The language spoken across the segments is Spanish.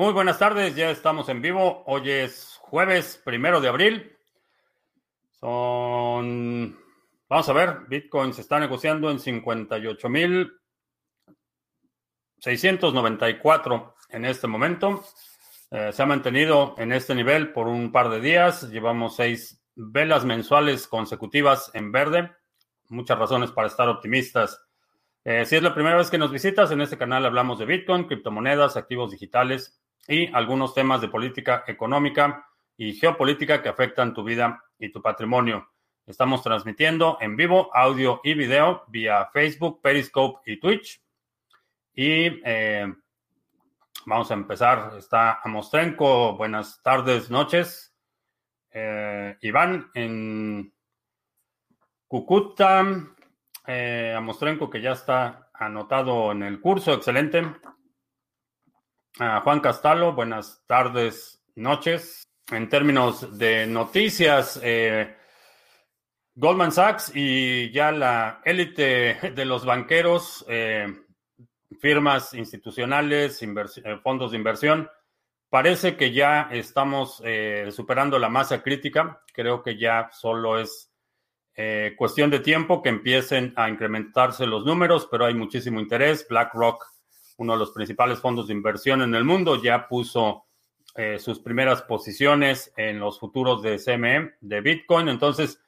Muy buenas tardes, ya estamos en vivo. Hoy es jueves primero de abril. Son, vamos a ver, Bitcoin se está negociando en 58.694 en este momento. Eh, se ha mantenido en este nivel por un par de días. Llevamos seis velas mensuales consecutivas en verde. Muchas razones para estar optimistas. Eh, si es la primera vez que nos visitas, en este canal hablamos de Bitcoin, criptomonedas, activos digitales y algunos temas de política económica y geopolítica que afectan tu vida y tu patrimonio. Estamos transmitiendo en vivo audio y video vía Facebook, Periscope y Twitch. Y eh, vamos a empezar. Está Amostrenko. Buenas tardes, noches. Eh, Iván en Cucuta. Eh, Amostrenko que ya está anotado en el curso. Excelente. Juan Castalo, buenas tardes, noches. En términos de noticias, eh, Goldman Sachs y ya la élite de los banqueros, eh, firmas institucionales, eh, fondos de inversión, parece que ya estamos superando la masa crítica. Creo que ya solo es cuestión de tiempo que empiecen a incrementarse los números, pero hay muchísimo interés. BlackRock uno de los principales fondos de inversión en el mundo, ya puso eh, sus primeras posiciones en los futuros de CME, de Bitcoin. Entonces,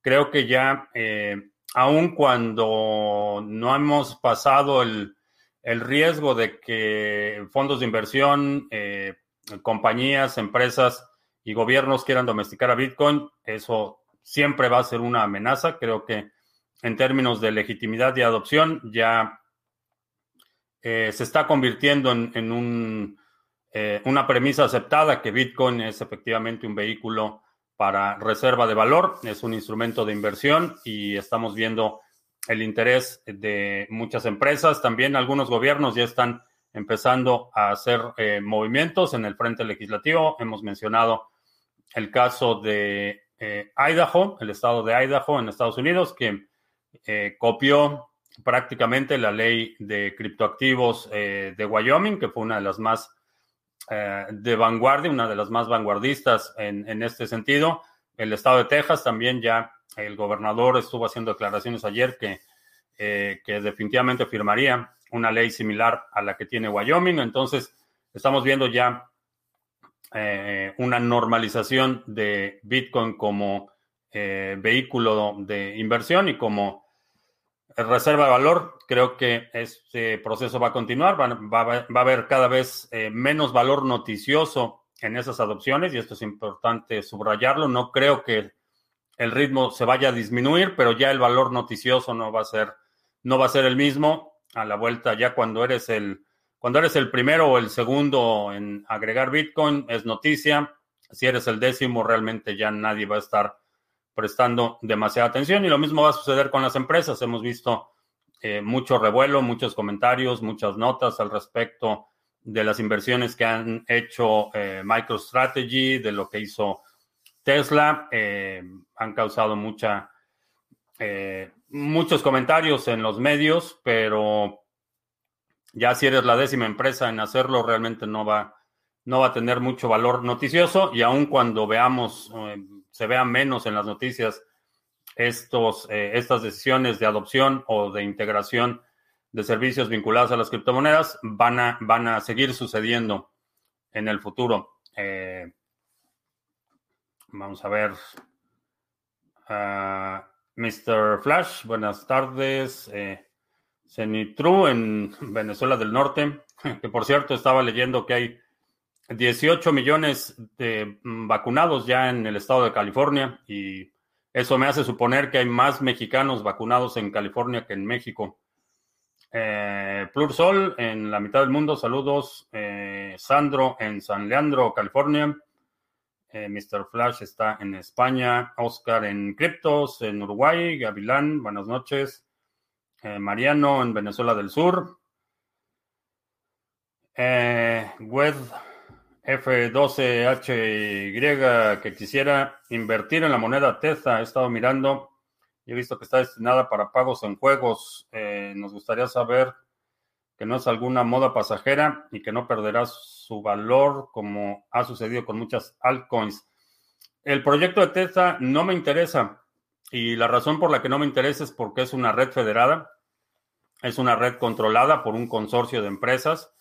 creo que ya, eh, aun cuando no hemos pasado el, riesgo de que fondos de inversión, eh, compañías, empresas y gobiernos quieran domesticar a Bitcoin, eso siempre va a ser una amenaza. Creo que en términos de legitimidad y adopción ya eh, se está convirtiendo en, eh, una premisa aceptada que Bitcoin es efectivamente un vehículo para reserva de valor, es un instrumento de inversión y estamos viendo el interés de muchas empresas. También algunos gobiernos ya están empezando a hacer eh, movimientos en el frente legislativo. Hemos mencionado el caso de Idaho, el estado de Idaho en Estados Unidos, que copió prácticamente la ley de criptoactivos eh, de Wyoming, que fue una de las más eh, de vanguardia, una de las más vanguardistas en, este sentido. El estado de Texas también ya, el gobernador estuvo haciendo declaraciones ayer que, eh, que definitivamente firmaría una ley similar a la que tiene Wyoming. Entonces, estamos viendo ya una normalización de Bitcoin como vehículo de inversión y como reserva de valor, creo que este proceso va a continuar, va, a haber cada vez eh, menos valor noticioso en esas adopciones y esto es importante subrayarlo. No creo que el ritmo se vaya a disminuir, pero ya el valor noticioso no va a ser, no va a ser el mismo a la vuelta ya cuando eres el, cuando eres el primero o el segundo en agregar Bitcoin es noticia. Si eres el décimo, realmente ya nadie va a estar prestando demasiada atención y lo mismo va a suceder con las empresas. Hemos visto eh, mucho revuelo, muchos comentarios, muchas notas al respecto de las inversiones que han hecho eh, MicroStrategy, de lo que hizo Tesla. Eh, han causado mucha, muchos comentarios en los medios, pero ya si eres la décima empresa en hacerlo, realmente no va, no va a tener mucho valor noticioso y aun cuando veamos se vea menos en las noticias estos, eh, estas decisiones de adopción o de integración de servicios vinculados a las criptomonedas van a, van a seguir sucediendo en el futuro. Eh, vamos a ver. Uh, Mr. Flash, buenas tardes. Eh, Cenitru en Venezuela del Norte, que por cierto estaba leyendo que hay 18 millones de mm, vacunados ya en el estado de California y eso me hace suponer que hay más mexicanos vacunados en California que en México. Eh, Plursol en la mitad del mundo, saludos. Eh, Sandro en San Leandro, California. Eh, Mr. Flash está en España. Oscar en Criptos, en Uruguay. Gavilán, buenas noches. Mariano en Venezuela del Sur. Wed F12HY que quisiera invertir en la moneda Tether. He estado mirando y he visto que está destinada para pagos en juegos. Eh, nos gustaría saber que no es alguna moda pasajera y que no perderá su valor como ha sucedido con muchas altcoins. El proyecto de Tesla no me interesa y la razón por la que no me interesa es porque es una red federada, es una red controlada por un consorcio de empresas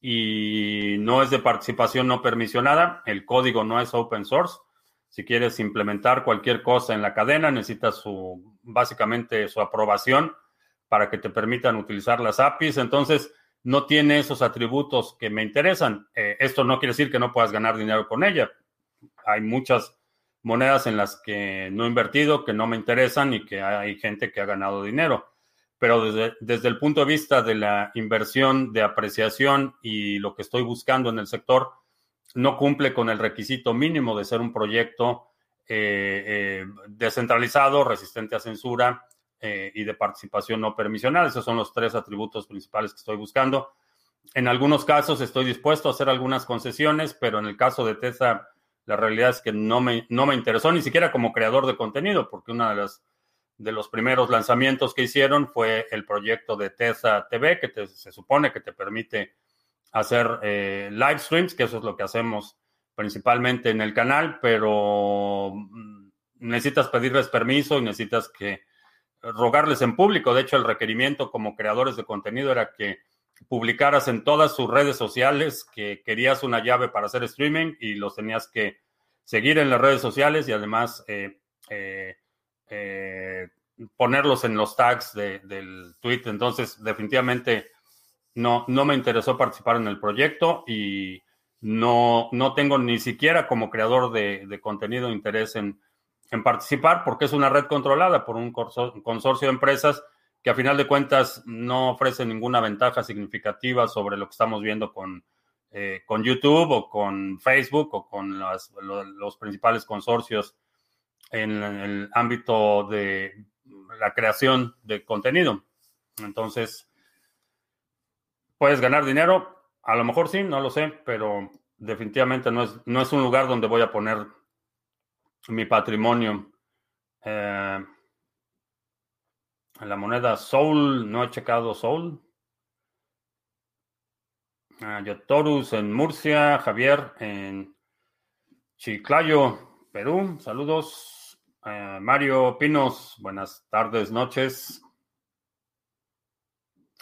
y no es de participación no permisionada, el código no es open source. Si quieres implementar cualquier cosa en la cadena, necesitas su, básicamente su aprobación para que te permitan utilizar las APIs. Entonces, no tiene esos atributos que me interesan. Eh, esto no quiere decir que no puedas ganar dinero con ella. Hay muchas monedas en las que no he invertido, que no me interesan y que hay gente que ha ganado dinero. Pero desde, desde el punto de vista de la inversión, de apreciación y lo que estoy buscando en el sector, no cumple con el requisito mínimo de ser un proyecto eh, eh, descentralizado, resistente a censura eh, y de participación no permisional. Esos son los tres atributos principales que estoy buscando. En algunos casos estoy dispuesto a hacer algunas concesiones, pero en el caso de Tesla, la realidad es que no me, no me interesó ni siquiera como creador de contenido, porque uno de, las, de los primeros lanzamientos que hicieron fue el proyecto de Tesla TV, que se supone que te permite hacer eh, live streams, que eso es lo que hacemos principalmente en el canal, pero mm, necesitas pedirles permiso y necesitas que rogarles en público. De hecho, el requerimiento como creadores de contenido era que publicaras en todas sus redes sociales que querías una llave para hacer streaming y los tenías que seguir en las redes sociales y además eh, eh, ponerlos en los tags del tweet. Entonces, definitivamente no, no me interesó participar en el proyecto y no, no tengo ni siquiera como creador de, contenido interés en, participar porque es una red controlada por un consorcio de empresas que a final de cuentas no ofrece ninguna ventaja significativa sobre lo que estamos viendo con, eh, con YouTube o con Facebook o con los principales consorcios en el ámbito de la creación de contenido. Entonces, ¿Puedes ganar dinero? A lo mejor sí, no lo sé, pero definitivamente no es, no es un lugar donde voy a poner mi patrimonio. Eh, la moneda Soul, no he checado Soul. Uh, Yotorus en Murcia, Javier en Chiclayo, Perú. Saludos. Eh, Mario Pinos, buenas tardes, noches.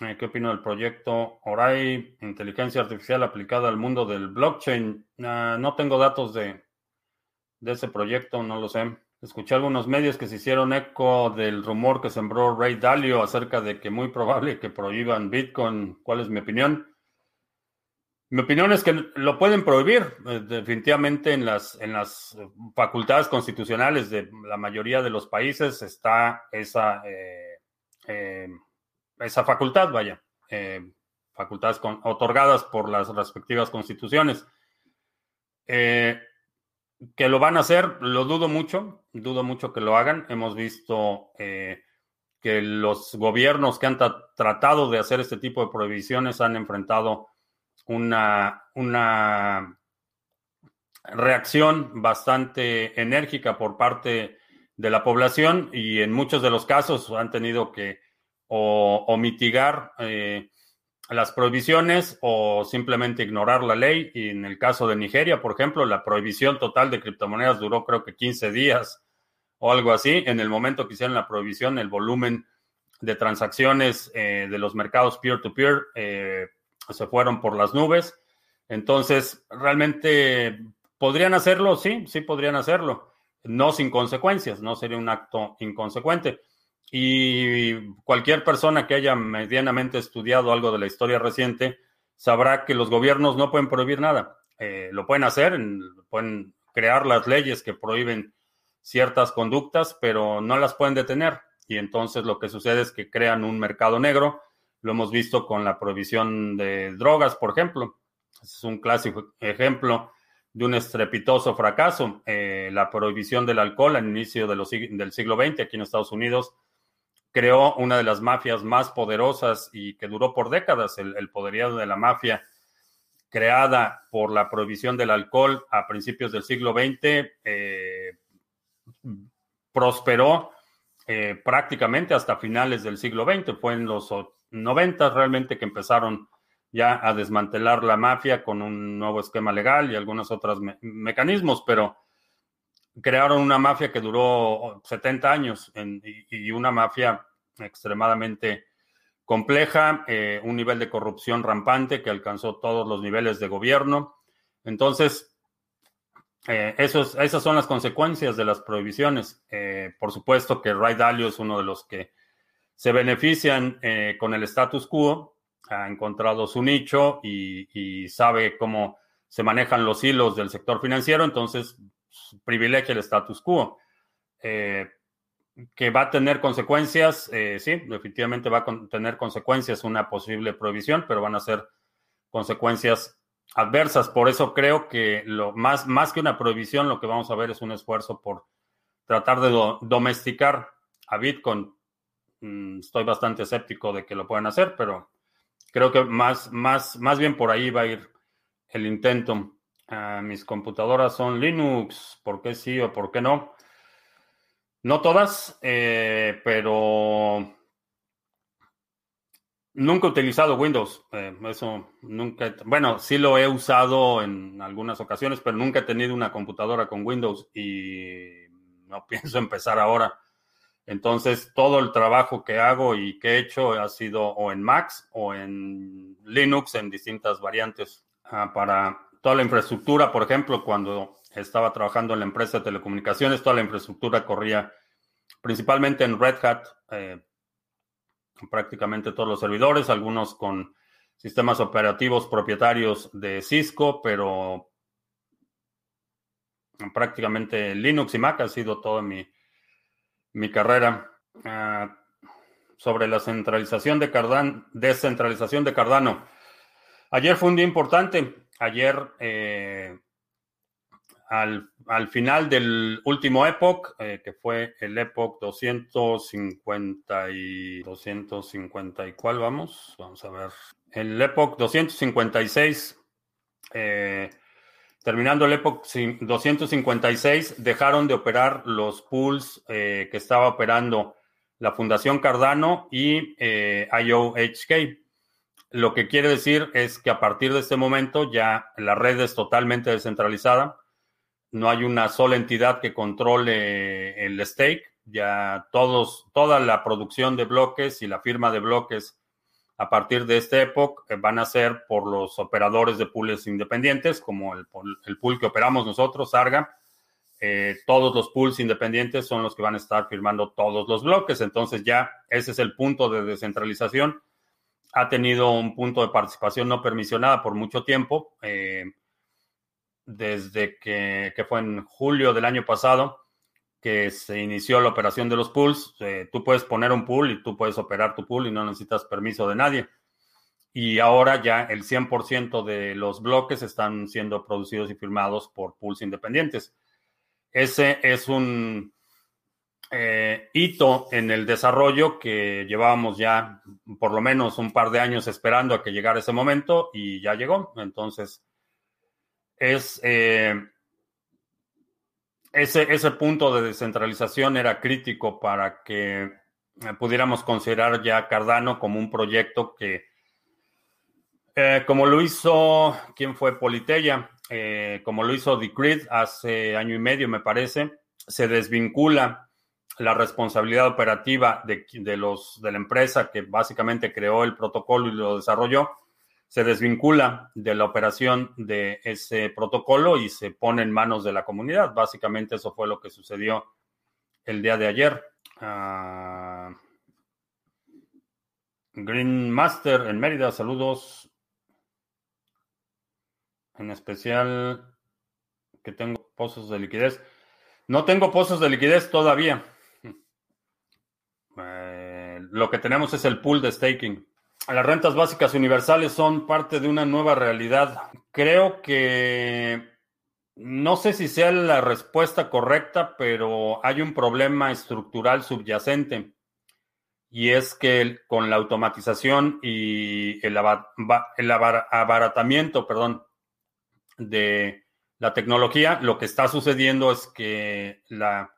Eh, ¿Qué opino del proyecto Orai, inteligencia artificial aplicada al mundo del blockchain? Ah, no tengo datos de, de ese proyecto, no lo sé. Escuché algunos medios que se hicieron eco del rumor que sembró Ray Dalio acerca de que muy probable que prohíban Bitcoin. ¿Cuál es mi opinión? Mi opinión es que lo pueden prohibir. Eh, definitivamente en las, en las facultades constitucionales de la mayoría de los países está esa... Eh, esa facultad, vaya, eh, facultades otorgadas por las respectivas constituciones. Eh, que lo van a hacer, lo dudo mucho, dudo mucho que lo hagan. Hemos visto eh, que los gobiernos que han tratado de hacer este tipo de prohibiciones han enfrentado una, una reacción bastante enérgica por parte de la población y en muchos de los casos han tenido que o, mitigar eh, las prohibiciones o simplemente ignorar la ley. Y en el caso de Nigeria, por ejemplo, la prohibición total de criptomonedas duró creo que 15 días o algo así. En el momento que hicieron la prohibición, el volumen de transacciones eh, de los mercados peer-to-peer eh, se fueron por las nubes. Entonces, realmente podrían hacerlo, sí, sí podrían hacerlo, no sin consecuencias, no sería un acto inconsecuente. Y cualquier persona que haya medianamente estudiado algo de la historia reciente sabrá que los gobiernos no pueden prohibir nada. Eh, lo pueden hacer, pueden crear las leyes que prohíben ciertas conductas, pero no las pueden detener. Y entonces lo que sucede es que crean un mercado negro. Lo hemos visto con la prohibición de drogas, por ejemplo. Es un clásico ejemplo de un estrepitoso fracaso. Eh, la prohibición del alcohol al inicio del siglo XX aquí en Estados Unidos creó una de las mafias más poderosas y que duró por décadas, el, poderío de la mafia creada por la prohibición del alcohol a principios del siglo XX, eh, prosperó eh, prácticamente hasta finales del siglo XX. Fue en los 90 realmente que empezaron ya a desmantelar la mafia con un nuevo esquema legal y algunos otros mecanismos, pero crearon una mafia que duró 70 años y, una mafia extremadamente compleja, eh, un nivel de corrupción rampante que alcanzó todos los niveles de gobierno. Entonces, eh, esas son las consecuencias de las prohibiciones. Eh, por supuesto que Ray Dalio es uno de los que se benefician con el status quo, ha encontrado su nicho y, sabe cómo se manejan los hilos del sector financiero, entonces privilegia el status quo. Eh, que va a tener consecuencias, eh, sí, definitivamente va a tener consecuencias una posible prohibición, pero van a ser consecuencias adversas. Por eso creo que lo más, más que una prohibición, lo que vamos a ver es un esfuerzo por tratar de domesticar a Bitcoin. Mm, estoy bastante escéptico de que lo puedan hacer, pero creo que más, más, más bien por ahí va a ir el intento. Ah, mis computadoras son Linux, ¿por qué sí o por qué no? No todas, eh, pero nunca he utilizado Windows. Eh, eso nunca, bueno, sí lo he usado en algunas ocasiones, pero nunca he tenido una computadora con Windows y no pienso empezar ahora. Entonces, todo el trabajo que hago y que he hecho ha sido o en Macs o en Linux en distintas variantes. Ah, para toda la infraestructura, por ejemplo, cuando estaba trabajando en la empresa de telecomunicaciones, toda la infraestructura corría principalmente en Red Hat, eh, prácticamente todos los servidores, algunos con sistemas operativos propietarios de Cisco, pero prácticamente Linux y Mac ha sido toda mi, mi carrera. Ah, sobre la centralización de Cardano, descentralización de Cardano. Ayer fue un día importante. Ayer eh, al, final del último Epoch, eh, que fue el Epoch 250 y 250 y cuál vamos, vamos a ver, el Epoch 256, eh, terminando el Epoch 256, dejaron de operar los pools que estaba operando la Fundación Cardano y IOHK. Lo que quiere decir es que a partir de este momento ya la red es totalmente descentralizada no hay una sola entidad que controle el stake, ya todos, toda la producción de bloques y la firma de bloques a partir de esta época eh, van a ser por los operadores de pools independientes, como el, pool que operamos nosotros, Sarga. Eh, todos los pools independientes son los que van a estar firmando todos los bloques. Entonces ya ese es el punto de descentralización. Ha tenido un punto de participación no permisionada por mucho tiempo. Eh, desde que, fue en julio del año pasado que se inició la operación de los pools. Eh, tú puedes poner un pool y tú puedes operar tu pool y no necesitas permiso de nadie. Y ahora ya el 100% de los bloques están siendo producidos y firmados por pools independientes. Ese es un eh, hito en el desarrollo que llevábamos ya por lo menos un par de años esperando a que llegara ese momento y ya llegó. Entonces, es eh, ese, ese punto de descentralización era crítico para que eh, pudiéramos considerar ya Cardano como un proyecto que, eh, como lo hizo, ¿quién fue? Politeya, como lo hizo Decreed hace año y medio, me parece, se desvincula la responsabilidad operativa de, de, los, de la empresa que básicamente creó el protocolo y lo desarrolló se desvincula de la operación de ese protocolo y se pone en manos de la comunidad. Básicamente eso fue lo que sucedió el día de ayer. Ah, Green Master en Mérida, saludos. En especial que tengo pozos de liquidez. No tengo pozos de liquidez todavía. Eh, lo que tenemos es el pool de staking las rentas básicas universales son parte de una nueva realidad. Creo que no sé si sea la respuesta correcta, pero hay un problema estructural subyacente. Y es que con la automatización y el, abaratamiento, perdón, de la tecnología, lo que está sucediendo es que la,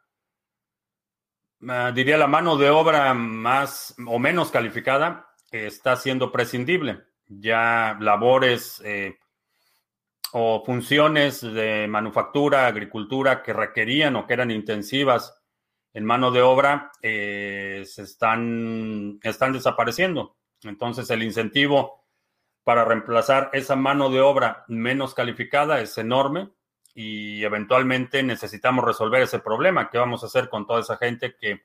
diría la mano de obra más o menos calificada está siendo prescindible. Ya labores eh, o funciones de manufactura, agricultura que requerían o que eran intensivas en mano de obra eh, se están, están desapareciendo. Entonces el incentivo para reemplazar esa mano de obra menos calificada es enorme y eventualmente necesitamos resolver ese problema. ¿Qué vamos a hacer con toda esa gente que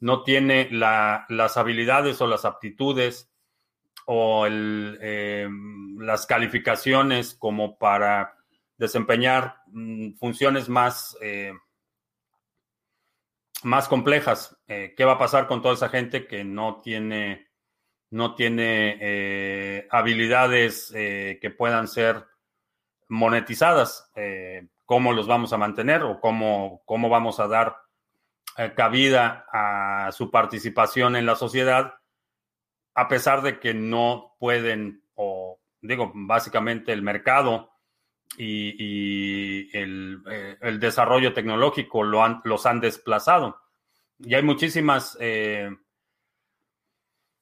no tiene las habilidades o las aptitudes o eh, las calificaciones como para desempeñar mm, funciones más, eh, más complejas? Eh, ¿Qué va a pasar con toda esa gente que no tiene no tiene habilidades que puedan ser monetizadas, cómo los vamos a mantener o cómo, cómo vamos a dar cabida a su participación en la sociedad, a pesar de que no pueden, o digo, básicamente el mercado y, el, desarrollo tecnológico lo han, los han desplazado. Y hay muchísimas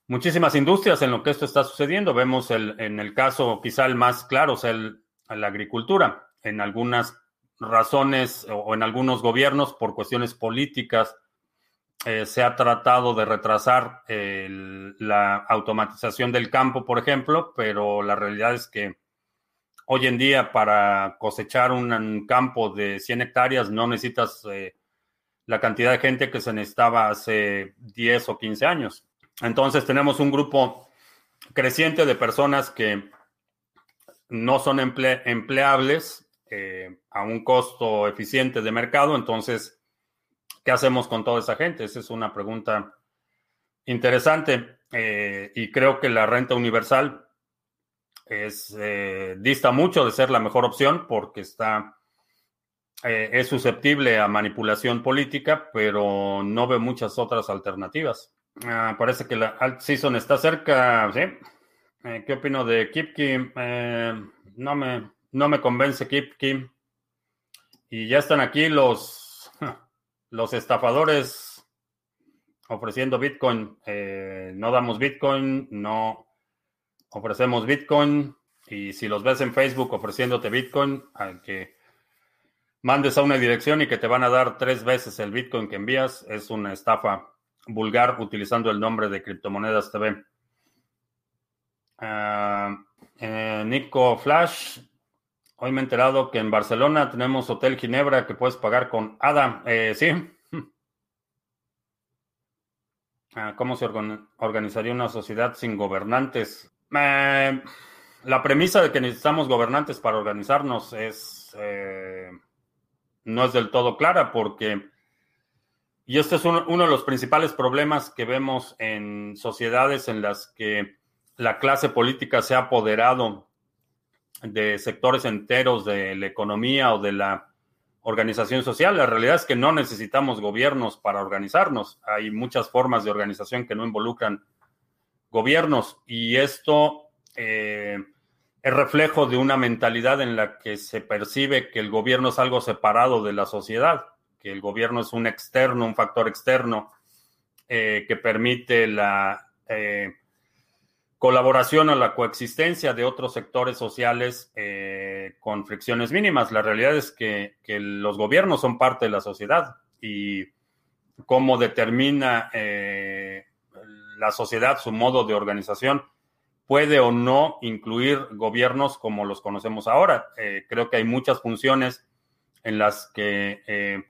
muchísimas industrias en lo que esto está sucediendo. Vemos el, en el caso quizá el más claro, es el, la agricultura. En algunas razones o en algunos gobiernos, por cuestiones políticas, eh, se ha tratado de retrasar la automatización del campo, por ejemplo, pero la realidad es que hoy en día para cosechar un campo de 100 hectáreas no necesitas eh, la cantidad de gente que se necesitaba hace 10 o 15 años. Entonces tenemos un grupo creciente de personas que no son empleables eh, a un costo eficiente de mercado. Entonces, ¿qué hacemos con toda esa gente? Esa es una pregunta interesante eh, y creo que la renta universal es, eh, dista mucho de ser la mejor opción porque está, es susceptible a manipulación política, pero no ve muchas otras alternativas. Ah, parece que la alt season está cerca, ¿sí? ¿Qué opino de Kipki? No, me, no me convence Kipki. Y ya están aquí los, los estafadores ofreciendo Bitcoin. Eh, no damos Bitcoin, no ofrecemos Bitcoin. Y si los ves en Facebook ofreciéndote Bitcoin, al que mandes a una dirección y que te van a dar tres veces el Bitcoin que envías, es una estafa vulgar utilizando el nombre de Criptomonedas TV. Ah, eh, Nico Flash, hoy me he enterado que en Barcelona tenemos Hotel Ginebra que puedes pagar con ADA. Eh, sí. Ah, ¿Cómo se organizaría una sociedad sin gobernantes? Eh, la premisa de que necesitamos gobernantes para organizarnos es no es del todo clara porque y este es uno, de los principales problemas que vemos en sociedades en las que la clase política se ha apoderado de sectores enteros de la economía o de la organización social. La realidad es que no necesitamos gobiernos para organizarnos. Hay muchas formas de organización que no involucran gobiernos y esto eh, es reflejo de una mentalidad en la que se percibe que el gobierno es algo separado de la sociedad que el gobierno es un externo, un factor externo eh, que permite la eh, colaboración o la coexistencia de otros sectores sociales eh, con fricciones mínimas. La realidad es que, los gobiernos son parte de la sociedad y cómo determina la sociedad su modo de organización puede o no incluir gobiernos como los conocemos ahora. creo que hay muchas funciones en las que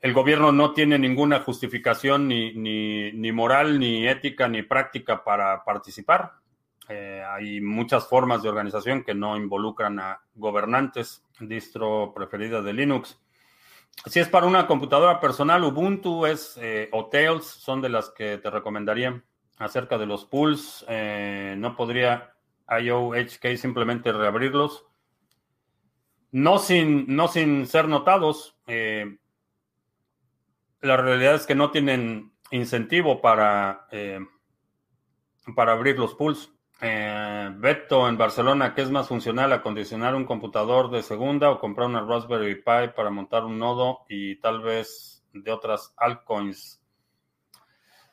el gobierno no tiene ninguna justificación ni, ni, moral, ni ética, ni práctica para participar. Eh, hay muchas formas de organización que no involucran a gobernantes. Distro preferida de Linux. Si es para una computadora personal, Ubuntu es eh, o Tails son de las que te recomendaría. Acerca de los pools, eh, no podría IOHK simplemente reabrirlos. No sin, no sin ser notados. Eh, la realidad es que no tienen incentivo para, eh, para abrir los pools. Eh, Beto en Barcelona, ¿qué es más funcional? ¿Acondicionar un computador de segunda o comprar una Raspberry Pi para montar un nodo y tal vez de otras altcoins?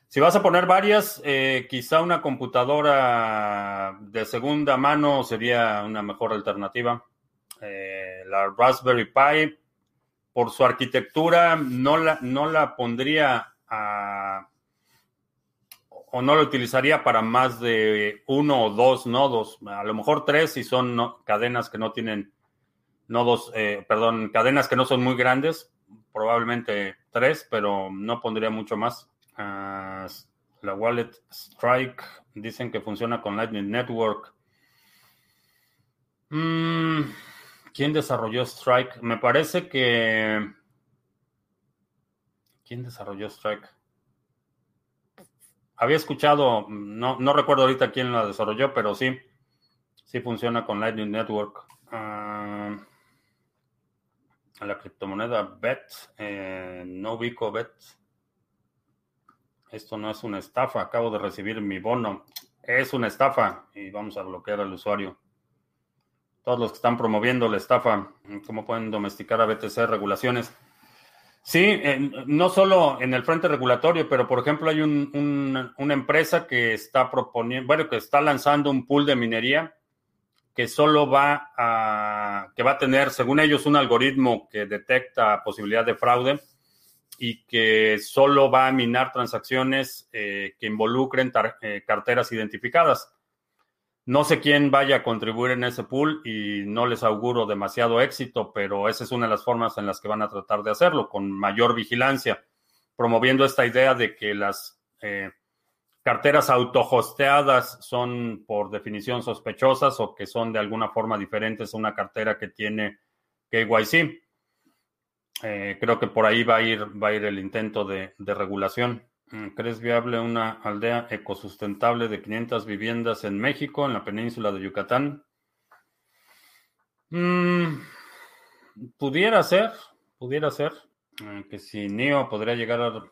Si vas a poner varias, eh, quizá una computadora de segunda mano sería una mejor alternativa. La Raspberry Pi, por su arquitectura, no la, no la pondría a, o no la utilizaría para más de uno o dos nodos. A lo mejor tres si son cadenas que no tienen nodos, eh, perdón, cadenas que no son muy grandes. Probablemente tres, pero no pondría mucho más. Ah, la wallet Strike dicen que funciona con Lightning Network. Mm, ¿Quién desarrolló Strike? Me parece que... ¿Quién desarrolló Strike? Había escuchado, no, no recuerdo ahorita quién la desarrolló, pero sí, sí funciona con Lightning Network. Ah, la criptomoneda BET, eh, no ubico BET. Esto no es una estafa, acabo de recibir mi bono. Es una estafa y vamos a bloquear al usuario. Todos los que están promoviendo la estafa, ¿cómo pueden domesticar a BTC regulaciones? Sí, no solo en el frente regulatorio, pero por ejemplo hay una empresa que está proponiendo, bueno, que está lanzando un pool de minería que solo va a, que va a tener, según ellos, un algoritmo que detecta posibilidad de fraude y que solo va a minar transacciones eh, que involucren eh, carteras identificadas. No sé quién vaya a contribuir en ese pool y no les auguro demasiado éxito, pero esa es una de las formas en las que van a tratar de hacerlo, con mayor vigilancia, promoviendo esta idea de que las eh, carteras autohosteadas son por definición sospechosas o que son de alguna forma diferentes a una cartera que tiene KYC. Eh, creo que por ahí va a ir, va a ir el intento de, regulación. Mm, ¿Crees viable una aldea ecosustentable de 500 viviendas en México, en la península de Yucatán? Mm, pudiera ser, pudiera ser. Eh, que si NIO podría llegar a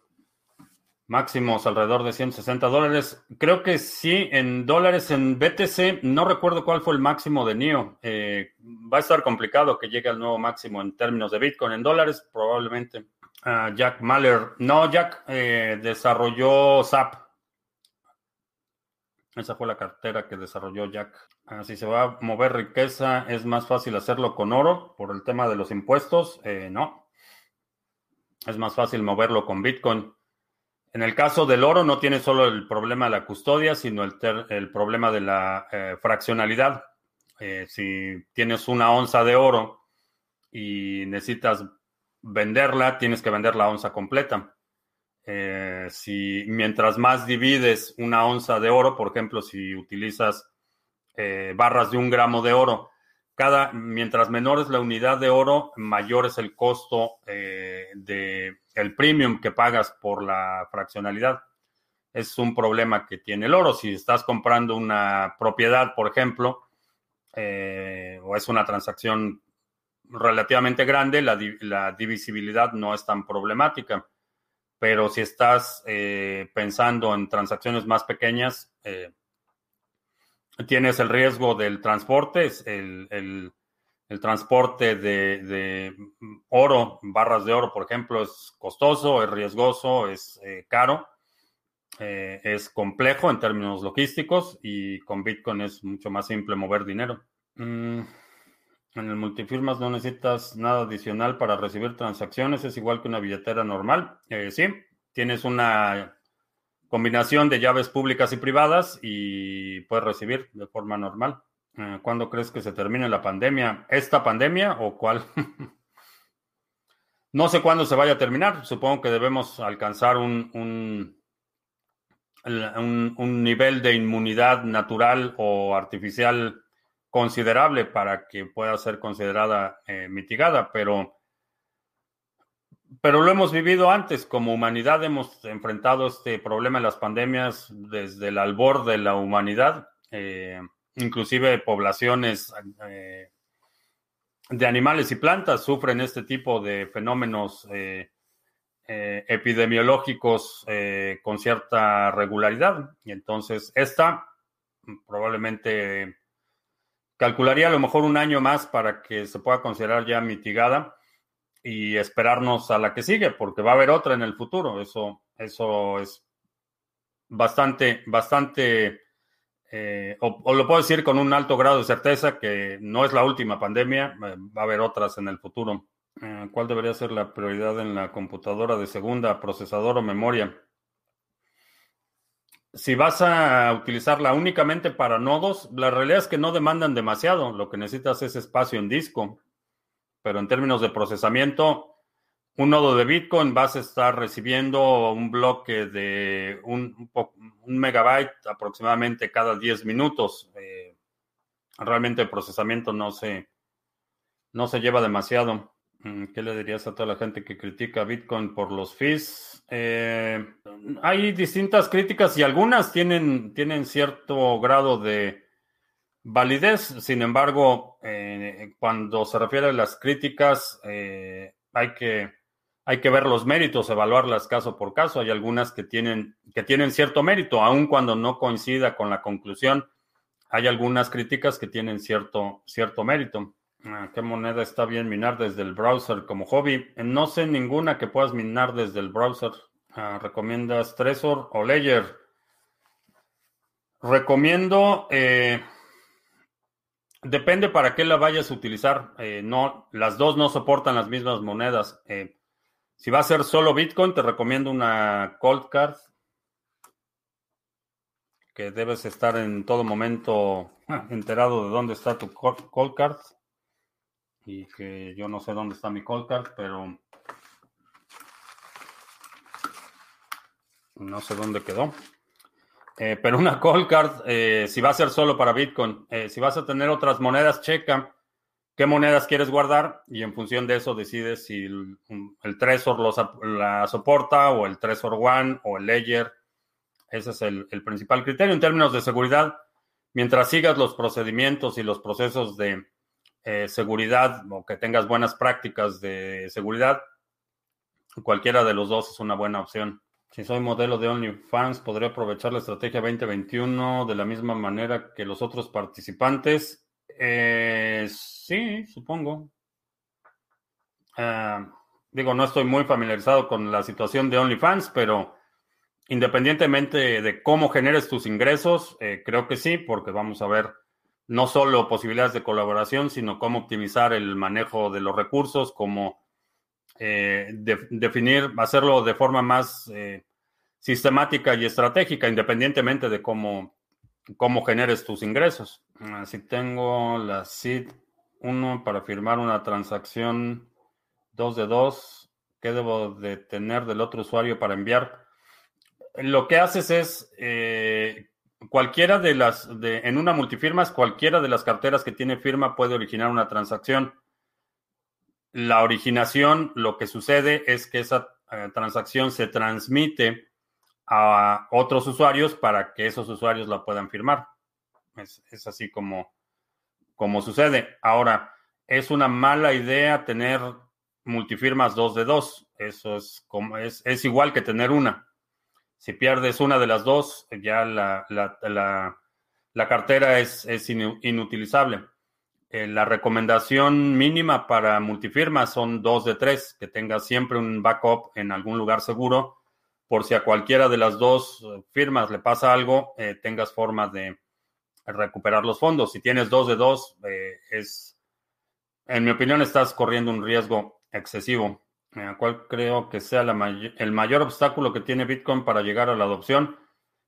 máximos alrededor de 160 dólares. Creo que sí, en dólares en BTC, no recuerdo cuál fue el máximo de NIO. Eh, va a estar complicado que llegue al nuevo máximo en términos de Bitcoin. En dólares, probablemente. Jack Mahler. No, Jack eh, desarrolló SAP. Esa fue la cartera que desarrolló Jack. Ah, si se va a mover riqueza, es más fácil hacerlo con oro por el tema de los impuestos. Eh, no. Es más fácil moverlo con Bitcoin. En el caso del oro no tiene solo el problema de la custodia, sino el, problema de la eh, fraccionalidad. Si tienes una onza de oro y necesitas venderla, tienes que vender la onza completa. Eh, si mientras más divides una onza de oro, por ejemplo, si utilizas barras de un gramo de oro, cada, mientras menor es la unidad de oro, mayor es el costo de el premium que pagas por la fraccionalidad. Es un problema que tiene el oro. Si estás comprando una propiedad, por ejemplo, eh, o es una transacción relativamente grande, la, divisibilidad no es tan problemática. Pero si estás eh, pensando en transacciones más pequeñas, eh, tienes el riesgo del transporte, el transporte de, oro, barras de oro, por ejemplo, es costoso, es riesgoso, es eh, caro, es complejo en términos logísticos y con Bitcoin es mucho más simple mover dinero. Mm, en el multifirmas no necesitas nada adicional para recibir transacciones, es igual que una billetera normal. Eh, sí, tienes una combinación de llaves públicas y privadas y puedes recibir de forma normal. Eh, ¿Cuándo crees que se termine la pandemia? ¿Esta pandemia o cuál? no sé cuándo se vaya a terminar. Supongo que debemos alcanzar un, un, un, nivel de inmunidad natural o artificial considerable para que pueda ser considerada eh, mitigada, pero, pero lo hemos vivido antes. Como humanidad hemos enfrentado este problema de las pandemias desde el albor de la humanidad. Eh, inclusive poblaciones eh, de animales y plantas sufren este tipo de fenómenos epidemiológicos con cierta regularidad. Y entonces esta probablemente calcularía a lo mejor un año más para que se pueda considerar ya mitigada y esperarnos a la que sigue, porque va a haber otra en el futuro. Eso, eso es bastante, bastante, eh, o, lo puedo decir con un alto grado de certeza que no es la última pandemia, eh, va a haber otras en el futuro. Eh, ¿Cuál debería ser la prioridad en la computadora de segunda, procesador o memoria? Si vas a utilizarla únicamente para nodos, la realidad es que no demandan demasiado. Lo que necesitas es espacio en disco. Pero en términos de procesamiento, un nodo de Bitcoin vas a estar recibiendo un bloque de un, megabyte aproximadamente cada 10 minutos. Eh, realmente el procesamiento no se, no se lleva demasiado. Mm, ¿Qué le dirías a toda la gente que critica Bitcoin por los fees? Eh, hay distintas críticas y algunas tienen, tienen cierto grado de validez. Sin embargo, eh, cuando se refiere a las críticas, eh, hay, que, hay que ver los méritos, evaluarlas caso por caso. Hay algunas que tienen, que tienen cierto mérito, aun cuando no coincida con la conclusión. Hay algunas críticas que tienen cierto, cierto mérito. Ah, ¿Qué moneda está bien minar desde el browser como hobby? No sé ninguna que puedas minar desde el browser. Ah, ¿Recomiendas Trezor o Ledger? Recomiendo, eh, depende para qué la vayas a utilizar. Eh, no, las dos no soportan las mismas monedas. Eh, si va a ser solo Bitcoin, te recomiendo una Cold Card, que debes estar en todo momento enterado de dónde está tu Cold Card y que yo no sé dónde está mi cold card, pero no sé dónde quedó. Eh, pero una cold card, eh, si va a ser solo para Bitcoin, eh, si vas a tener otras monedas, checa qué monedas quieres guardar y en función de eso decides si el, el Trezor la soporta o el Trezor One o el Ledger. Ese es el, el principal criterio en términos de seguridad. Mientras sigas los procedimientos y los procesos de, eh, seguridad o que tengas buenas prácticas de seguridad, cualquiera de los dos es una buena opción. Si soy modelo de OnlyFans, podría aprovechar la estrategia 2021 de la misma manera que los otros participantes. Eh, sí, supongo. Ah, digo, no estoy muy familiarizado con la situación de OnlyFans, pero independientemente de cómo generes tus ingresos, eh, creo que sí, porque vamos a ver no solo posibilidades de colaboración, sino cómo optimizar el manejo de los recursos, cómo eh, definir, hacerlo de forma más eh, sistemática y estratégica, independientemente de cómo, cómo generes tus ingresos. Ah, si tengo la SID 1 para firmar una transacción 2 de 2, ¿qué debo de tener del otro usuario para enviar? Lo que haces es eh, cualquiera de las, de, en una multifirmas, cualquiera de las carteras que tiene firma puede originar una transacción. La originación, lo que sucede es que esa eh, transacción se transmite a otros usuarios para que esos usuarios la puedan firmar. Es, así como, como sucede. Ahora, es una mala idea tener multifirmas dos de dos. Eso es como es igual que tener una. Si pierdes una de las dos, ya la, cartera es, inutilizable. Eh, la recomendación mínima para multifirmas son dos de tres, que tengas siempre un backup en algún lugar seguro, por si a cualquiera de las dos firmas le pasa algo, eh, tengas forma de recuperar los fondos. Si tienes dos de dos, eh, es, en mi opinión, estás corriendo un riesgo excesivo. ¿Cuál creo que sea el mayor obstáculo que tiene Bitcoin para llegar a la adopción?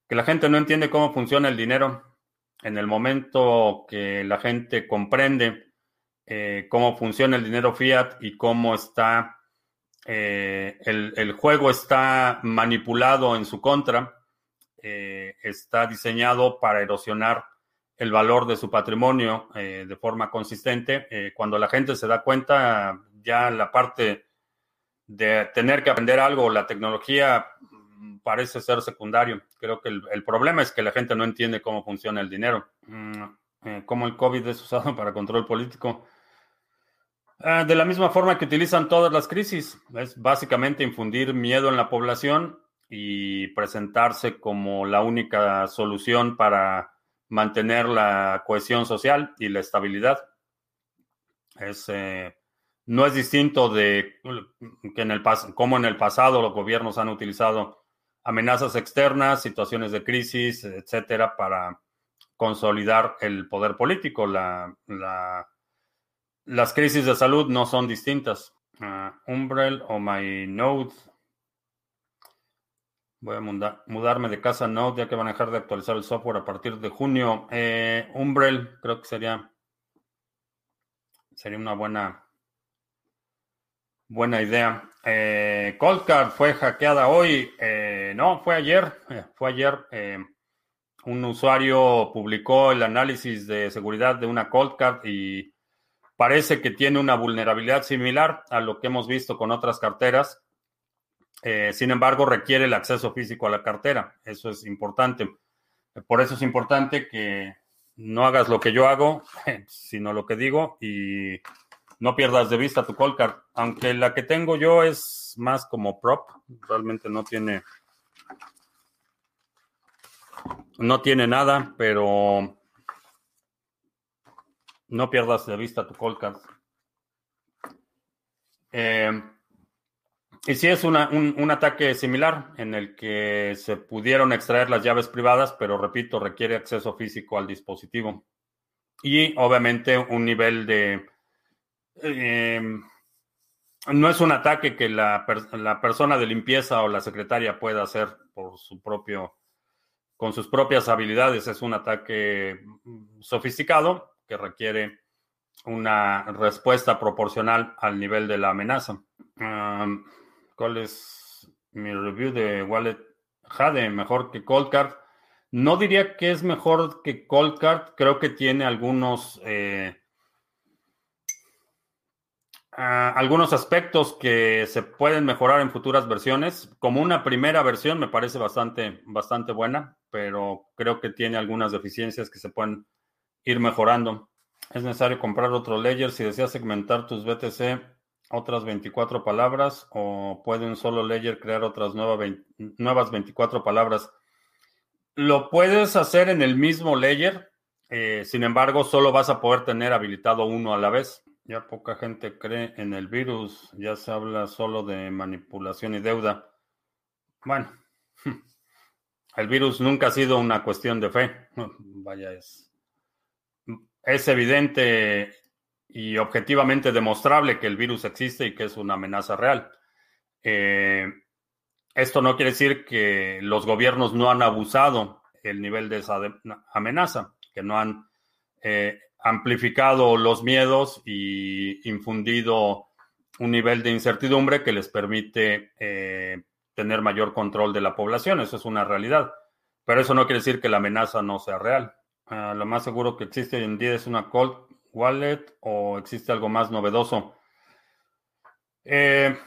Que la gente no entiende cómo funciona el dinero. En el momento que la gente comprende eh, cómo funciona el dinero fiat y cómo está eh, el, juego está manipulado en su contra, eh, está diseñado para erosionar el valor de su patrimonio de forma consistente. cuando la gente se da cuenta, ya la parte de tener que aprender algo, la tecnología mm, parece ser secundario. Creo que el, problema es que la gente no entiende cómo funciona el dinero, mm, eh, cómo el COVID es usado para control político. Ah, de la misma forma que utilizan todas las crisis, es básicamente infundir miedo en la población y presentarse como la única solución para mantener la cohesión social y la estabilidad. Es eh, no es distinto de que en el como en el pasado los gobiernos han utilizado amenazas externas, situaciones de crisis, etcétera, para consolidar el poder político. La, las crisis de salud no son distintas. Uh, Umbrel o My Node. Voy a mudarme de casa Node ya que van a dejar de actualizar el software a partir de junio. Eh, Umbrel creo que sería sería una buena buena idea. Eh, Coldcard fue hackeada hoy. Eh, no, fue ayer. Eh, fue ayer. Eh, un usuario publicó el análisis de seguridad de una Coldcard y parece que tiene una vulnerabilidad similar a lo que hemos visto con otras carteras. Sin embargo, requiere el acceso físico a la cartera. Eso es importante. Por eso es importante que no hagas lo que yo hago, sino lo que digo y no pierdas de vista tu call card. Aunque la que tengo yo es más como prop, realmente no tiene no tiene nada, pero no pierdas de vista tu call card. Eh, y si es un, un, ataque similar en el que se pudieron extraer las llaves privadas, pero repito, requiere acceso físico al dispositivo. Y obviamente un nivel de... Eh, no es un ataque que la, la, persona de limpieza o la secretaria pueda hacer por su propio, con sus propias habilidades. Es un ataque sofisticado que requiere una respuesta proporcional al nivel de la amenaza. ¿Cuál es mi review de Wallet Jade? Mejor que Coldcard. No diría que es mejor que Coldcard. Creo que tiene algunos, eh, uh, algunos aspectos que se pueden mejorar en futuras versiones. Como una primera versión me parece bastante, bastante buena, pero creo que tiene algunas deficiencias que se pueden ir mejorando. Es necesario comprar otro ledger si deseas segmentar tus BTC otras 24 palabras o puede un solo ledger crear otras nuevas 24 palabras. Lo puedes hacer en el mismo ledger, eh, sin embargo, solo vas a poder tener habilitado uno a la vez. Ya poca gente cree en el virus, ya se habla solo de manipulación y deuda. Bueno, el virus nunca ha sido una cuestión de fe. Vaya, es es evidente y objetivamente demostrable que el virus existe y que es una amenaza real. Eh, esto no quiere decir que los gobiernos no han abusado el nivel de esa amenaza, que no han eh, amplificado los miedos y infundido un nivel de incertidumbre que les permite eh, tener mayor control de la población. Eso es una realidad. Pero eso no quiere decir que la amenaza no sea real. Ah, lo más seguro que existe hoy en día es una cold wallet o existe algo más novedoso. Eh,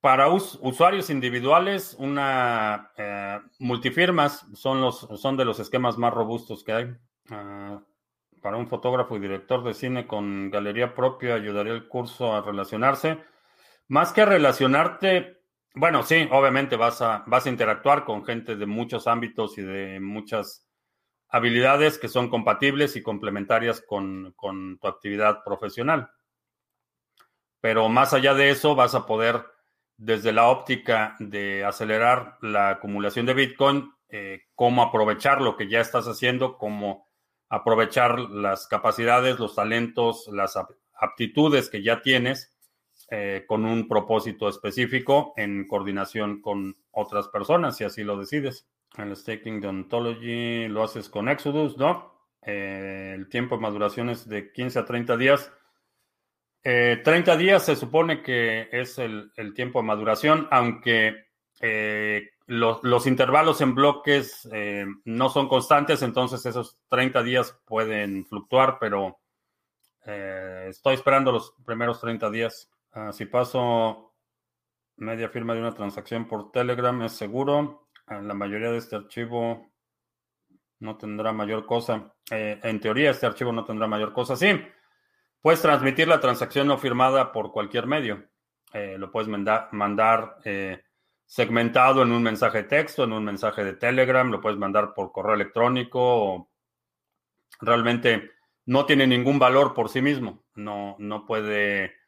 para usuarios individuales, una eh, multifirmas son, de los esquemas más robustos que hay. Ah, para un fotógrafo y director de cine con galería propia, ayudaría el curso a relacionarse. Más que relacionarte, bueno, sí, obviamente vas a, vas a interactuar con gente de muchos ámbitos y de muchas habilidades que son compatibles y complementarias con, tu actividad profesional. Pero más allá de eso, vas a poder, desde la óptica de acelerar la acumulación de Bitcoin, eh, cómo aprovechar lo que ya estás haciendo, cómo aprovechar las capacidades, los talentos, las aptitudes que ya tienes eh, con un propósito específico en coordinación con otras personas, si así lo decides. El staking de Ontology lo haces con Exodus, ¿no? Eh, el tiempo de maduración es de 15 a 30 días. 30 eh, días se supone que es el, tiempo de maduración, aunque eh, los, intervalos en bloques no son constantes, entonces esos 30 días pueden fluctuar, pero estoy esperando los primeros 30 días. Ah, si paso media firma de una transacción por Telegram, ¿es seguro? la mayoría de este archivo no tendrá mayor cosa. Eh, en teoría, este archivo no tendrá mayor cosa. Sí, puedes transmitir la transacción no firmada por cualquier medio. Eh, lo puedes mandar eh, segmentado en un mensaje de texto, en un mensaje de Telegram, lo puedes mandar por correo electrónico. Realmente no tiene ningún valor por sí mismo. No, no puede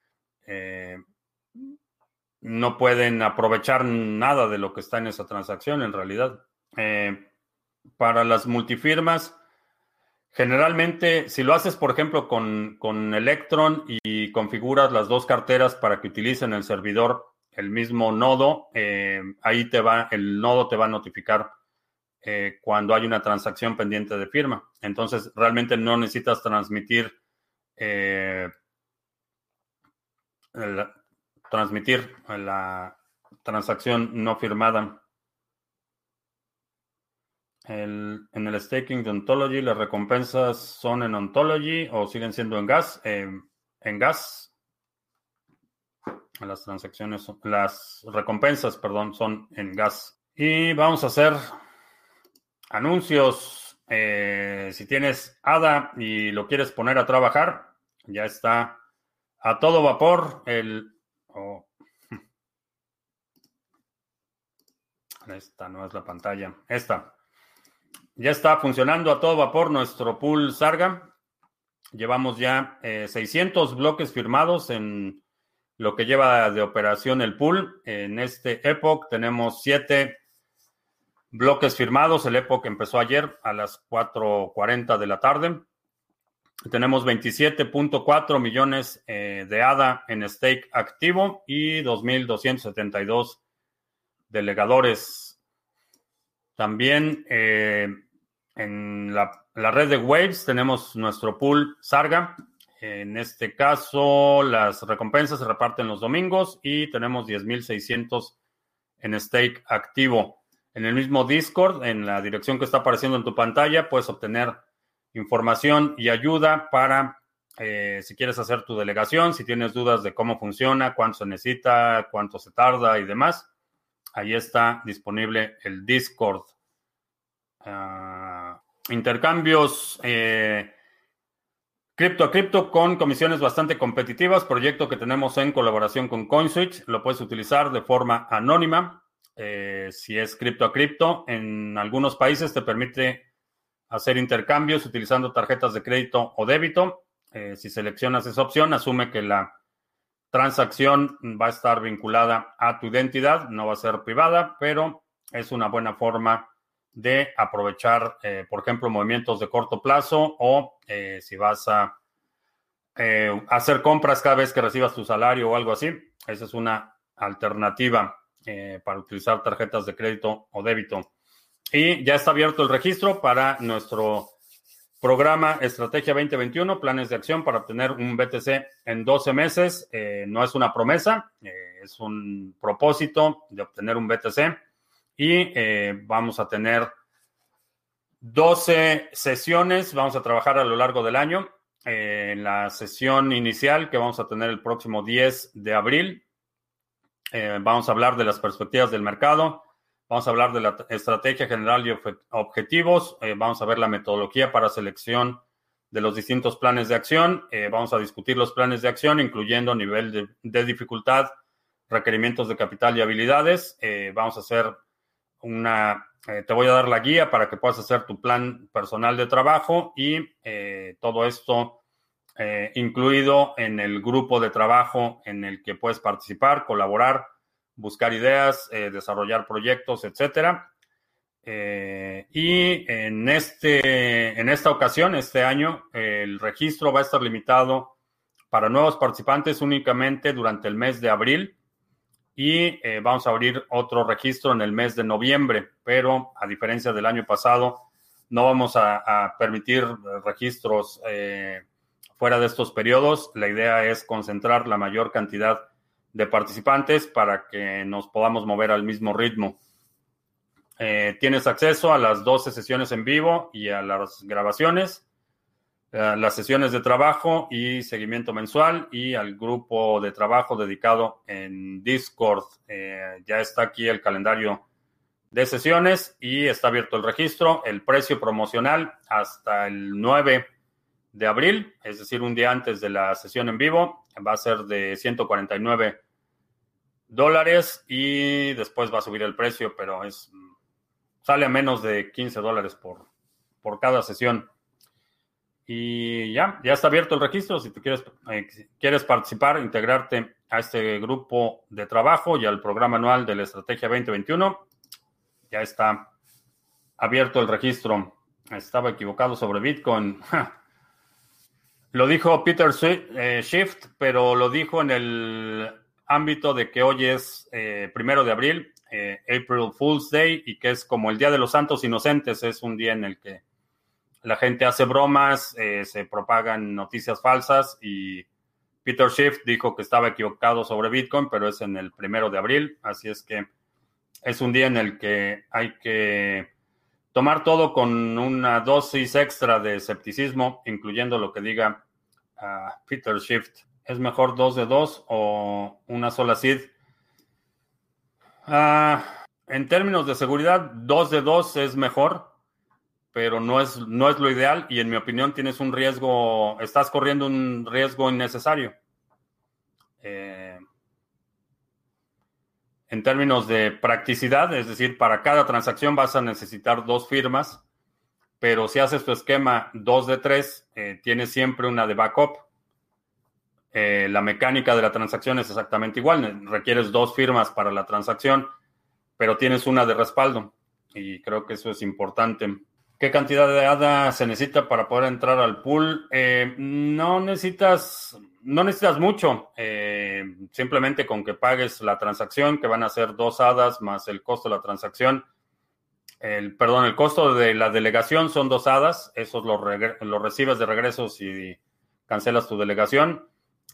no pueden aprovechar nada de lo que está en esa transacción en realidad. Eh, para las multifirmas, generalmente, si lo haces, por ejemplo, con, con Electron y configuras las dos carteras para que utilicen el servidor el mismo nodo, eh, ahí te va, el nodo te va a notificar eh, cuando hay una transacción pendiente de firma. Entonces, realmente no necesitas transmitir transmitir la transacción no firmada. en el staking de Ontology, las recompensas son en Ontology o siguen siendo en gas. en gas. Las transacciones, las recompensas, perdón, son en gas. Y vamos a hacer anuncios. Eh, si tienes ADA y lo quieres poner a trabajar, ya está a todo vapor el... Oh. Esta no es la pantalla. Esta. Ya está funcionando a todo vapor nuestro pool Sarga. Llevamos ya 600 eh, bloques firmados en lo que lleva de operación el pool. En este Epoch tenemos 7 bloques firmados. El Epoch empezó ayer a las 4.40 de la tarde. Tenemos 27.4 millones eh, de ADA en stake activo y 2.272 delegadores. También eh, en la, red de Waves tenemos nuestro pool Sarga. En este caso, las recompensas se reparten los domingos y tenemos 10.600 en stake activo. En el mismo Discord, en la dirección que está apareciendo en tu pantalla, puedes obtener información y ayuda para eh, si quieres hacer tu delegación, si tienes dudas de cómo funciona, cuánto se necesita, cuánto se tarda y demás. Ahí está disponible el Discord. Ah, intercambios eh, cripto a cripto con comisiones bastante competitivas. Proyecto que tenemos en colaboración con CoinSwitch. Lo puedes utilizar de forma anónima. Eh, si es cripto a cripto, en algunos países te permite hacer intercambios utilizando tarjetas de crédito o débito. Eh, si seleccionas esa opción, asume que la transacción va a estar vinculada a tu identidad, no va a ser privada, pero es una buena forma de aprovechar, eh, por ejemplo, movimientos de corto plazo o eh, si vas a hacer compras cada vez que recibas tu salario o algo así. Esa es una alternativa para utilizar tarjetas de crédito o débito. Y ya está abierto el registro para nuestro programa Estrategia 2021, planes de acción para obtener un BTC en 12 meses. Eh, no es una promesa, eh, es un propósito de obtener un BTC. Y eh, vamos a tener 12 sesiones, vamos a trabajar a lo largo del año. en la sesión inicial que vamos a tener el próximo 10 de abril, vamos a hablar de las perspectivas del mercado Vamos a hablar de la estrategia general y objetivos. Eh, vamos a ver la metodología para selección de los distintos planes de acción. Eh, vamos a discutir los planes de acción, incluyendo nivel de, dificultad, requerimientos de capital y habilidades. Eh, vamos a hacer una, te voy a dar la guía para que puedas hacer tu plan personal de trabajo y todo esto incluido en el grupo de trabajo en el que puedes participar, colaborar buscar ideas, eh, desarrollar proyectos, etcétera. Eh, y en, este, en esta ocasión, este año, el registro va a estar limitado para nuevos participantes únicamente durante el mes de abril y eh, vamos a abrir otro registro en el mes de noviembre, pero a diferencia del año pasado, no vamos a, permitir registros fuera de estos periodos. La idea es concentrar la mayor cantidad de participantes para que nos podamos mover al mismo ritmo. Eh, tienes acceso a las 12 sesiones en vivo y a las grabaciones, las sesiones de trabajo y seguimiento mensual y al grupo de trabajo dedicado en Discord. Eh, ya está aquí el calendario de sesiones y está abierto el registro. El precio promocional hasta el 9 de abril, es decir, un día antes de la sesión en vivo, va a ser de 149 dólares y después va a subir el precio, pero es sale a menos de 15 dólares por, por cada sesión. Y ya, ya está abierto el registro. Si tú quieres, eh, quieres participar, integrarte a este grupo de trabajo y al programa anual de la Estrategia 2021, ya está abierto el registro. Estaba equivocado sobre Bitcoin. lo dijo Peter eh, Shift, pero lo dijo en el ámbito de que hoy es eh, primero de abril, April Fool's Day, y que es como el Día de los Santos Inocentes. Es un día en el que la gente hace bromas, eh, se propagan noticias falsas y Peter Schiff dijo que estaba equivocado sobre Bitcoin, pero es en el primero de abril, así es que es un día en el que hay que tomar todo con una dosis extra de escepticismo, incluyendo lo que diga ah, Peter Schiff. ¿Es mejor dos de dos o una sola SID? Ah, en términos de seguridad, dos de dos es mejor pero no es, no es lo ideal y en mi opinión tienes un riesgo, estás corriendo un riesgo innecesario. Eh, en términos de practicidad, es decir, para cada transacción vas a necesitar dos firmas, pero si haces tu esquema 2 de 3, eh, tienes siempre una de backup. Eh, la mecánica de la transacción es exactamente igual, requieres dos firmas para la transacción, pero tienes una de respaldo y creo que eso es importante. ¿Qué cantidad de ADA se necesita para poder entrar al pool? Eh, no necesitas, no necesitas mucho. Eh, simplemente con que pagues la transacción, que van a ser dos hadas más el costo de la transacción. Perdón, el costo de la delegación son dos hadas. Esos los, los recibes de regreso si cancelas tu delegación.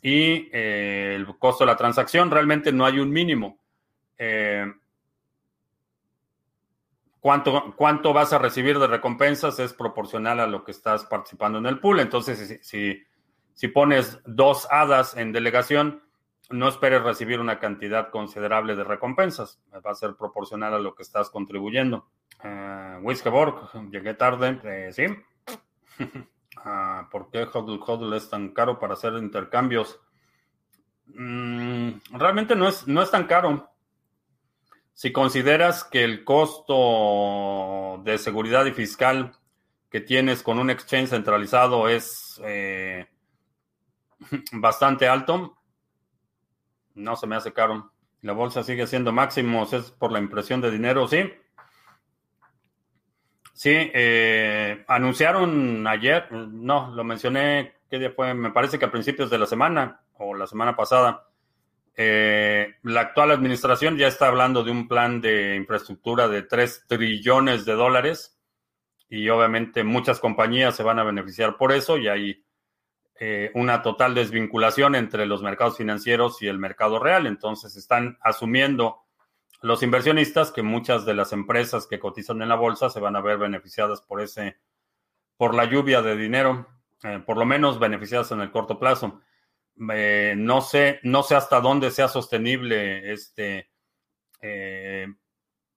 Y eh, el costo de la transacción realmente no hay un mínimo. Cuánto, vas a recibir de recompensas es proporcional a lo que estás participando en el pool. Entonces, si, si, pones dos hadas en delegación, no esperes recibir una cantidad considerable de recompensas. Va a ser proporcional a lo que estás contribuyendo. Uh, llegué tarde. Eh, sí. Ah, ¿Por qué Hodl Hodl es tan caro para hacer intercambios? Mm, realmente no es, no es tan caro. Si consideras que el costo de seguridad y fiscal que tienes con un exchange centralizado es eh, bastante alto, no se me hace caro. La bolsa sigue siendo máximos, es por la impresión de dinero, sí. Sí, eh, anunciaron ayer, no, lo mencioné, ¿qué día fue? Me parece que a principios de la semana o la semana pasada eh, la actual administración ya está hablando de un plan de infraestructura de 3 trillones de dólares y obviamente muchas compañías se van a beneficiar por eso y hay eh, una total desvinculación entre los mercados financieros y el mercado real. Entonces están asumiendo los inversionistas que muchas de las empresas que cotizan en la bolsa se van a ver beneficiadas por ese, por la lluvia de dinero, eh, por lo menos beneficiadas en el corto plazo. Eh, no sé, no sé hasta dónde sea sostenible este eh,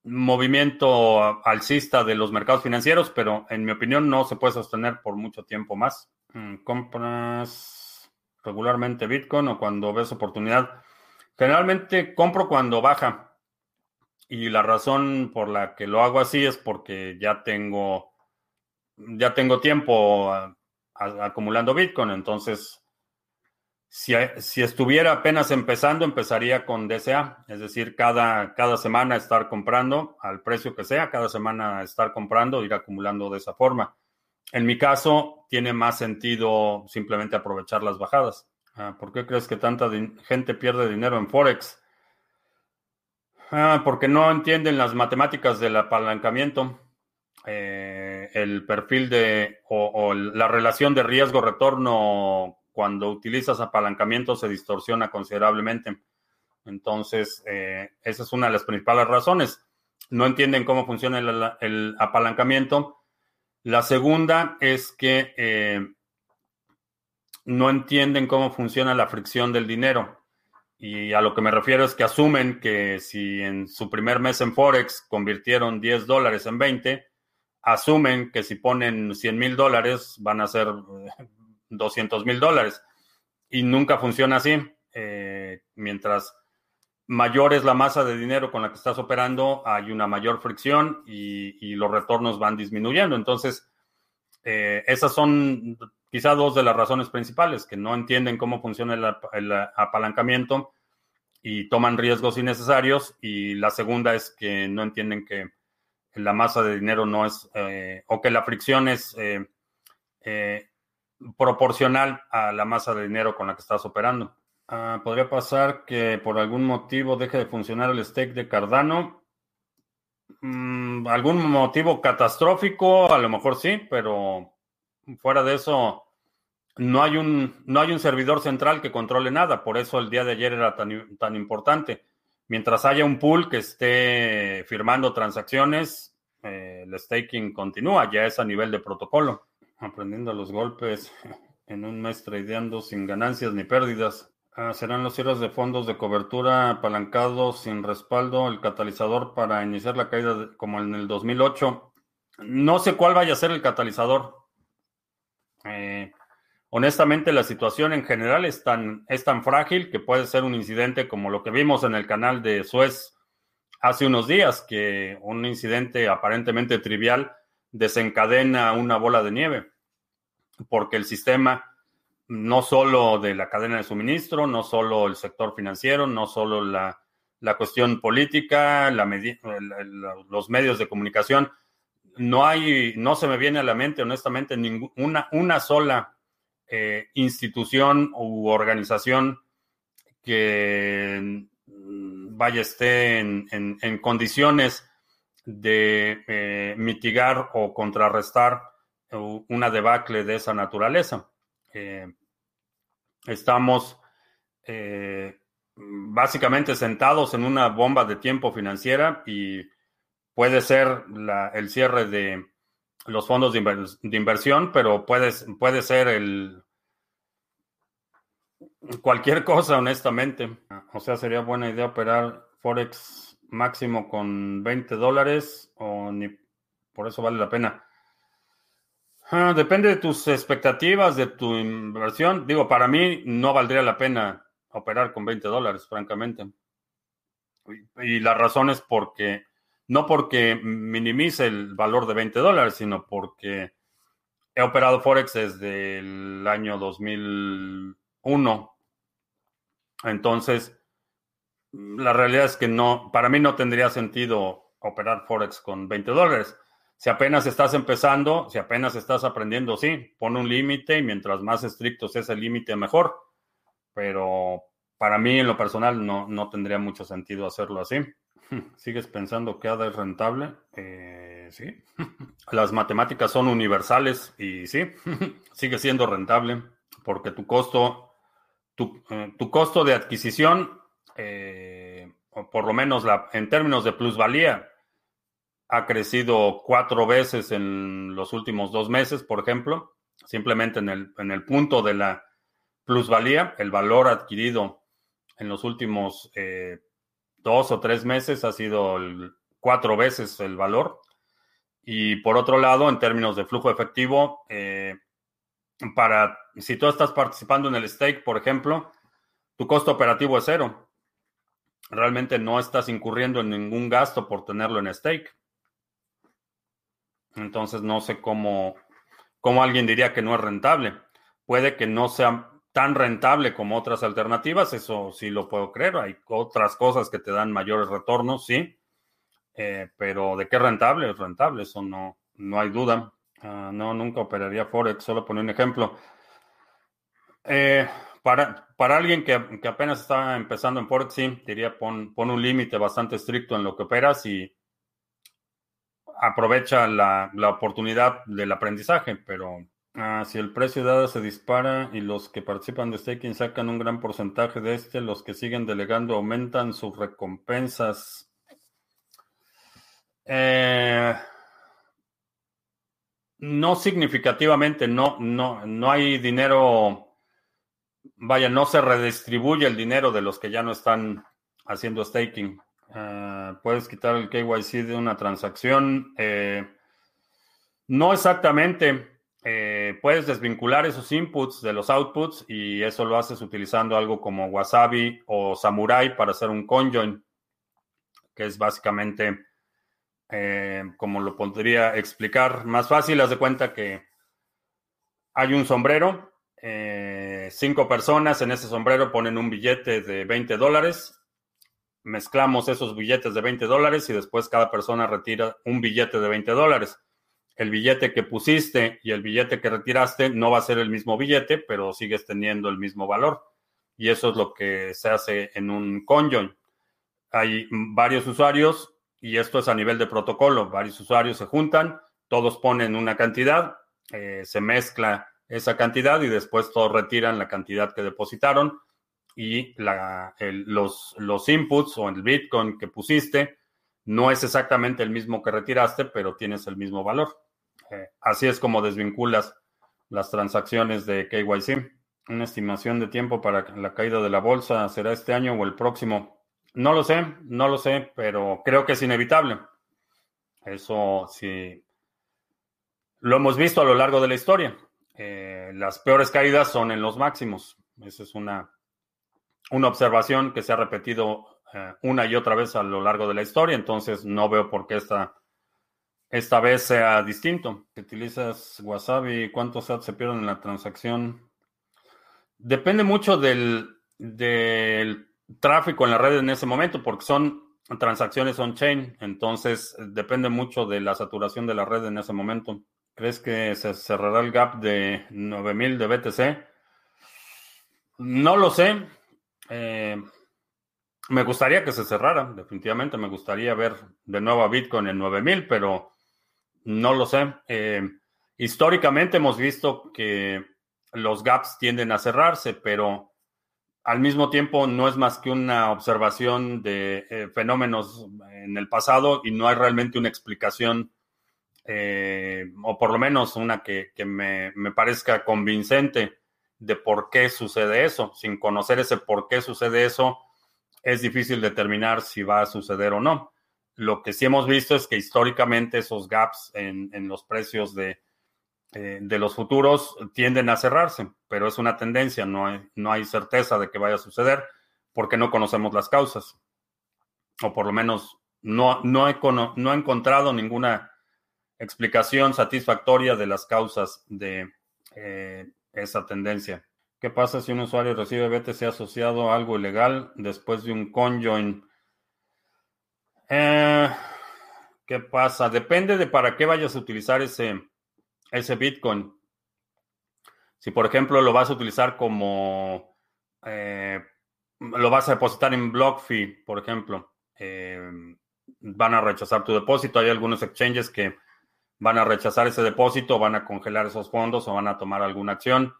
movimiento alcista de los mercados financieros, pero en mi opinión no se puede sostener por mucho tiempo más. Mm, ¿Compras regularmente Bitcoin o cuando ves oportunidad? Generalmente compro cuando baja. Y la razón por la que lo hago así es porque ya tengo, ya tengo tiempo acumulando Bitcoin. Entonces, si, estuviera apenas empezando, empezaría con DCA, es decir, cada, cada semana estar comprando al precio que sea, cada semana estar comprando, ir acumulando de esa forma. En mi caso, tiene más sentido simplemente aprovechar las bajadas. Ah, ¿Por qué crees que tanta gente pierde dinero en Forex? Ah, porque no entienden las matemáticas del apalancamiento, eh, el perfil de o la relación de riesgo-retorno cuando utilizas apalancamiento se distorsiona considerablemente. Entonces, eh, esa es una de las principales razones. No entienden cómo funciona el, apalancamiento. La segunda es que eh, no entienden cómo funciona la fricción del dinero. Y a lo que me refiero es que asumen que si en su primer mes en Forex convirtieron 10 dólares en 20, asumen que si ponen 100 mil dólares van a ser 200 mil dólares. Y nunca funciona así. Eh, mientras mayor es la masa de dinero con la que estás operando, hay una mayor fricción y, los retornos van disminuyendo. Entonces, eh, esas son quizá dos de las razones principales, que no entienden cómo funciona el, apalancamiento y toman riesgos innecesarios. Y la segunda es que no entienden que la masa de dinero no es, eh, o que la fricción es eh, eh, proporcional a la masa de dinero con la que estás operando. Ah, podría pasar que por algún motivo deje de funcionar el stake de Cardano. Mm, algún motivo catastrófico, a lo mejor sí, pero fuera de eso, no hay un, no hay un servidor central que controle nada. Por eso el día de ayer era tan, tan importante. Mientras haya un pool que esté firmando transacciones, eh, el staking continúa, ya es a nivel de protocolo. Aprendiendo los golpes en un mes tradeando sin ganancias ni pérdidas. Ah, serán los cierres de fondos de cobertura apalancados sin respaldo el catalizador para iniciar la caída como en el 2008. No sé cuál vaya a ser el catalizador. Eh, honestamente, la situación en general es tan, es tan frágil que puede ser un incidente como lo que vimos en el canal de Suez hace unos días, que un incidente aparentemente trivial desencadena una bola de nieve, porque el sistema, no solo de la cadena de suministro, no solo el sector financiero, no solo la, cuestión política, la, los medios de comunicación, no hay, no se me viene a la mente, honestamente, ninguna una sola eh, institución u organización que mm, vaya esté en, condiciones de eh, mitigar o contrarrestar una debacle de esa naturaleza. Eh, estamos básicamente sentados en una bomba de tiempo financiera y puede ser el cierre de los fondos de, inversión, pero puede, puede ser el cualquier cosa, honestamente. O sea, sería buena idea operar Forex máximo con 20 dólares o ni por eso vale la pena. Ah, depende de tus expectativas, de tu inversión. Digo, para mí no valdría la pena operar con 20 dólares, francamente. Y la razón es porque no porque minimice el valor de 20 dólares, sino porque he operado Forex desde el año 2001. Entonces, la realidad es que no, para mí no tendría sentido operar Forex con 20 dólares. Si apenas estás empezando, si apenas estás aprendiendo, sí, pon un límite y mientras más estricto sea ese límite, mejor. Pero para mí, en lo personal, no, no tendría mucho sentido hacerlo así. ¿Sigues pensando que ADA es rentable? Eh, sí. Las matemáticas son universales y sí, sigue siendo rentable porque tu costo, tu, eh, costo de adquisición, eh, o por lo menos la, en términos de plusvalía, ha crecido cuatro veces en los últimos dos meses, por ejemplo. Simplemente en el, en el punto de la plusvalía, el valor adquirido en los últimos dos o tres meses ha sido cuatro veces el valor. Y por otro lado, en términos de flujo efectivo, eh, para si tú estás participando en el stake, por ejemplo, tu costo operativo es cero. Realmente no estás incurriendo en ningún gasto por tenerlo en stake. Entonces no sé cómo, cómo alguien diría que no es rentable. Puede que no sea tan rentable como otras alternativas, eso sí lo puedo creer. Hay otras cosas que te dan mayores retornos, sí. Eh, pero de qué rentable es rentable, eso no, no hay duda. Ah, no, nunca operaría Forex, solo poner un ejemplo. Eh, para, para alguien que, apenas está empezando en Forex, sí, diría pon, pon un límite bastante estricto en lo que operas y aprovecha la, la oportunidad del aprendizaje, pero Ah, si el precio de ADA se dispara y los que participan de staking sacan un gran porcentaje de este, los que siguen delegando aumentan sus recompensas. Eh, no significativamente, no, no, no hay dinero, vaya, no se redistribuye el dinero de los que ya no están haciendo staking. Ah, puedes quitar el KYC de una transacción. Eh, no exactamente. Eh, puedes desvincular esos inputs de los outputs y eso lo haces utilizando algo como Wasabi o Samurai para hacer un conjoin, que es básicamente, eh, como lo podría explicar, más fácil, haz de cuenta que hay un sombrero, cinco personas en ese sombrero ponen un billete de 20 dólares, mezclamos esos billetes de 20 dólares y después cada persona retira un billete de 20 dólares. El billete que pusiste y el billete que retiraste no va a ser el mismo billete, pero sigues teniendo el mismo valor. Y eso es lo que se hace en un conjoin. Hay varios usuarios y esto es a nivel de protocolo. Varios usuarios se juntan, todos ponen una cantidad, eh, se mezcla esa cantidad y después todos retiran la cantidad que depositaron y los, los inputs o el Bitcoin que pusiste no es exactamente el mismo que retiraste, pero tienes el mismo valor. Eh, así es como desvinculas las transacciones de KYC. Una estimación de tiempo para la caída de la bolsa será este año o el próximo. No lo sé, no lo sé, pero creo que es inevitable. Eso sí, lo hemos visto a lo largo de la historia. Eh, las peores caídas son en los máximos. Esa es una, una observación que se ha repetido eh, una y otra vez a lo largo de la historia, entonces no veo por qué esta, esta vez sea distinto. ¿Utilizas Wasabi? ¿Cuántos sats se pierden en la transacción? Depende mucho del, del tráfico en la red en ese momento, porque son transacciones on-chain, entonces depende mucho de la saturación de la red en ese momento. ¿Crees que se cerrará el gap de 9000 de BTC? No lo sé. Eh, me gustaría que se cerrara, definitivamente me gustaría ver de nuevo a Bitcoin en 9000, pero no lo sé. Eh, históricamente hemos visto que los gaps tienden a cerrarse, pero al mismo tiempo no es más que una observación de eh, fenómenos en el pasado y no hay realmente una explicación eh, o por lo menos una que, me, parezca convincente de por qué sucede eso. Sin conocer ese por qué sucede eso, es difícil determinar si va a suceder o no. Lo que sí hemos visto es que históricamente esos gaps en, los precios de, eh, de, los futuros tienden a cerrarse, pero es una tendencia, no hay, no hay certeza de que vaya a suceder porque no conocemos las causas. O por lo menos no, no, he, no he encontrado ninguna explicación satisfactoria de las causas de eh, esa tendencia. ¿Qué pasa si un usuario recibe BTC asociado a algo ilegal después de un conjoin? Eh, ¿Qué pasa? Depende de para qué vayas a utilizar ese, ese Bitcoin. Si, por ejemplo, lo vas a utilizar como... Eh, lo vas a depositar en BlockFi, por ejemplo, van a rechazar tu depósito. Hay algunos exchanges que van a rechazar ese depósito, van a congelar esos fondos o van a tomar alguna acción.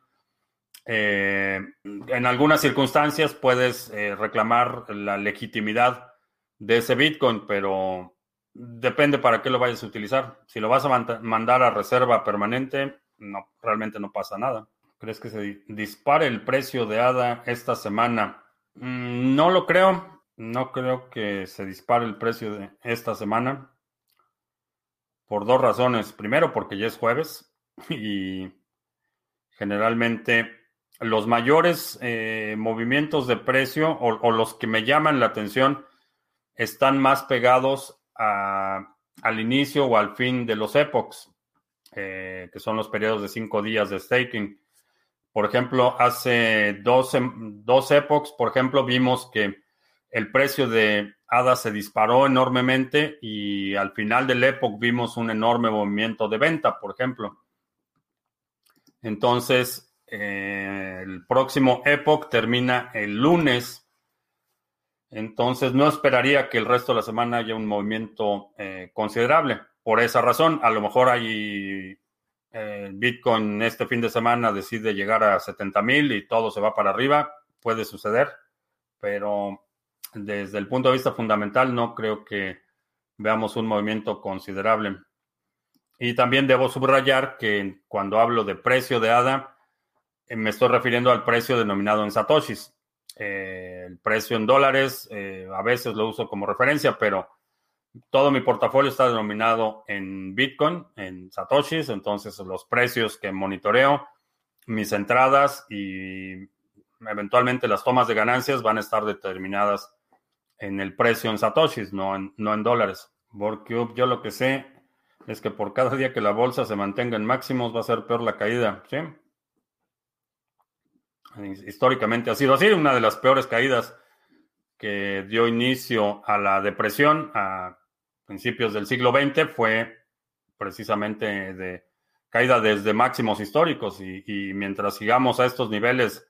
Eh, en algunas circunstancias puedes eh, reclamar la legitimidad de ese Bitcoin, pero depende para qué lo vayas a utilizar. Si lo vas a mandar a reserva permanente, realmente no pasa nada. ¿Crees que se dispare el precio de ADA esta semana? Mm, no lo creo. No creo que se dispare el precio de esta semana por dos razones. Primero, porque ya es jueves y generalmente los mayores eh, movimientos de precio o, los que me llaman la atención están más pegados al inicio o al fin de los epochs, eh, que son los periodos de cinco días de staking. Por ejemplo, hace dos, dos epochs, por ejemplo, vimos que el precio de ADA se disparó enormemente y al final del Epoch vimos un enorme movimiento de venta, por ejemplo. Entonces, eh, el próximo Epoch termina el lunes. Entonces, no esperaría que el resto de la semana haya un movimiento eh, considerable. Por esa razón, a lo mejor hay eh, Bitcoin este fin de semana decide llegar a 70 mil y todo se va para arriba. Puede suceder, pero desde el punto de vista fundamental, no creo que veamos un movimiento considerable. Y también debo subrayar que cuando hablo de precio de ADA, eh, me estoy refiriendo al precio denominado en satoshis. Eh, el precio en dólares, eh, a veces lo uso como referencia, pero todo mi portafolio está denominado en Bitcoin, en satoshis, entonces los precios que monitoreo, mis entradas y eventualmente las tomas de ganancias van a estar determinadas en el precio en satoshis, no en, no en dólares. Borcube, yo lo que sé es que por cada día que la bolsa se mantenga en máximos va a ser peor la caída. ¿sí? Históricamente ha sido así, una de las peores caídas que dio inicio a la depresión a principios del siglo XX fue precisamente de caída desde máximos históricos y, y mientras sigamos a estos niveles,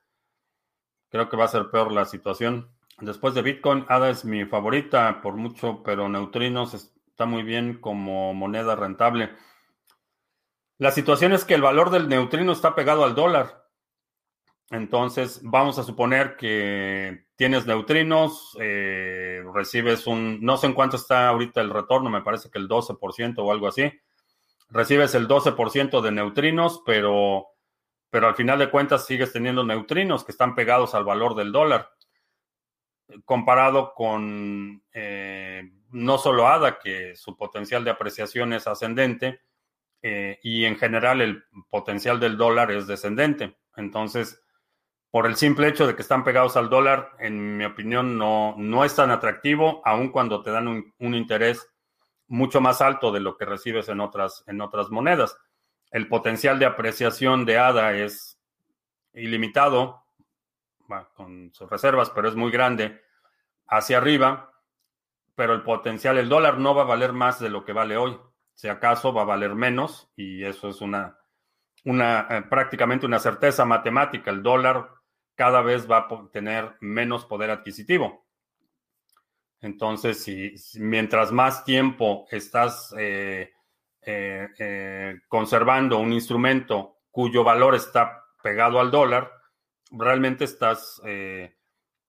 creo que va a ser peor la situación. Después de Bitcoin, ADA es mi favorita por mucho, pero Neutrinos está muy bien como moneda rentable. La situación es que el valor del neutrino está pegado al dólar. Entonces, vamos a suponer que tienes neutrinos, eh, recibes un, no sé en cuánto está ahorita el retorno, me parece que el 12% o algo así. Recibes el 12% de neutrinos, pero, pero al final de cuentas sigues teniendo neutrinos que están pegados al valor del dólar comparado con eh, no solo ADA, que su potencial de apreciación es ascendente, eh, y en general el potencial del dólar es descendente. Entonces, por el simple hecho de que están pegados al dólar, en mi opinión, no, no es tan atractivo, aun cuando te dan un, un, interés mucho más alto de lo que recibes en otras, en otras monedas. El potencial de apreciación de ADA es ilimitado, con sus reservas, pero es muy grande hacia arriba, pero el potencial, el dólar no va a valer más de lo que vale hoy. Si acaso va a valer menos, y eso es una, una eh, prácticamente una certeza matemática. El dólar cada vez va a tener menos poder adquisitivo. Entonces, si, mientras más tiempo estás eh, eh, conservando un instrumento cuyo valor está pegado al dólar, realmente estás, eh,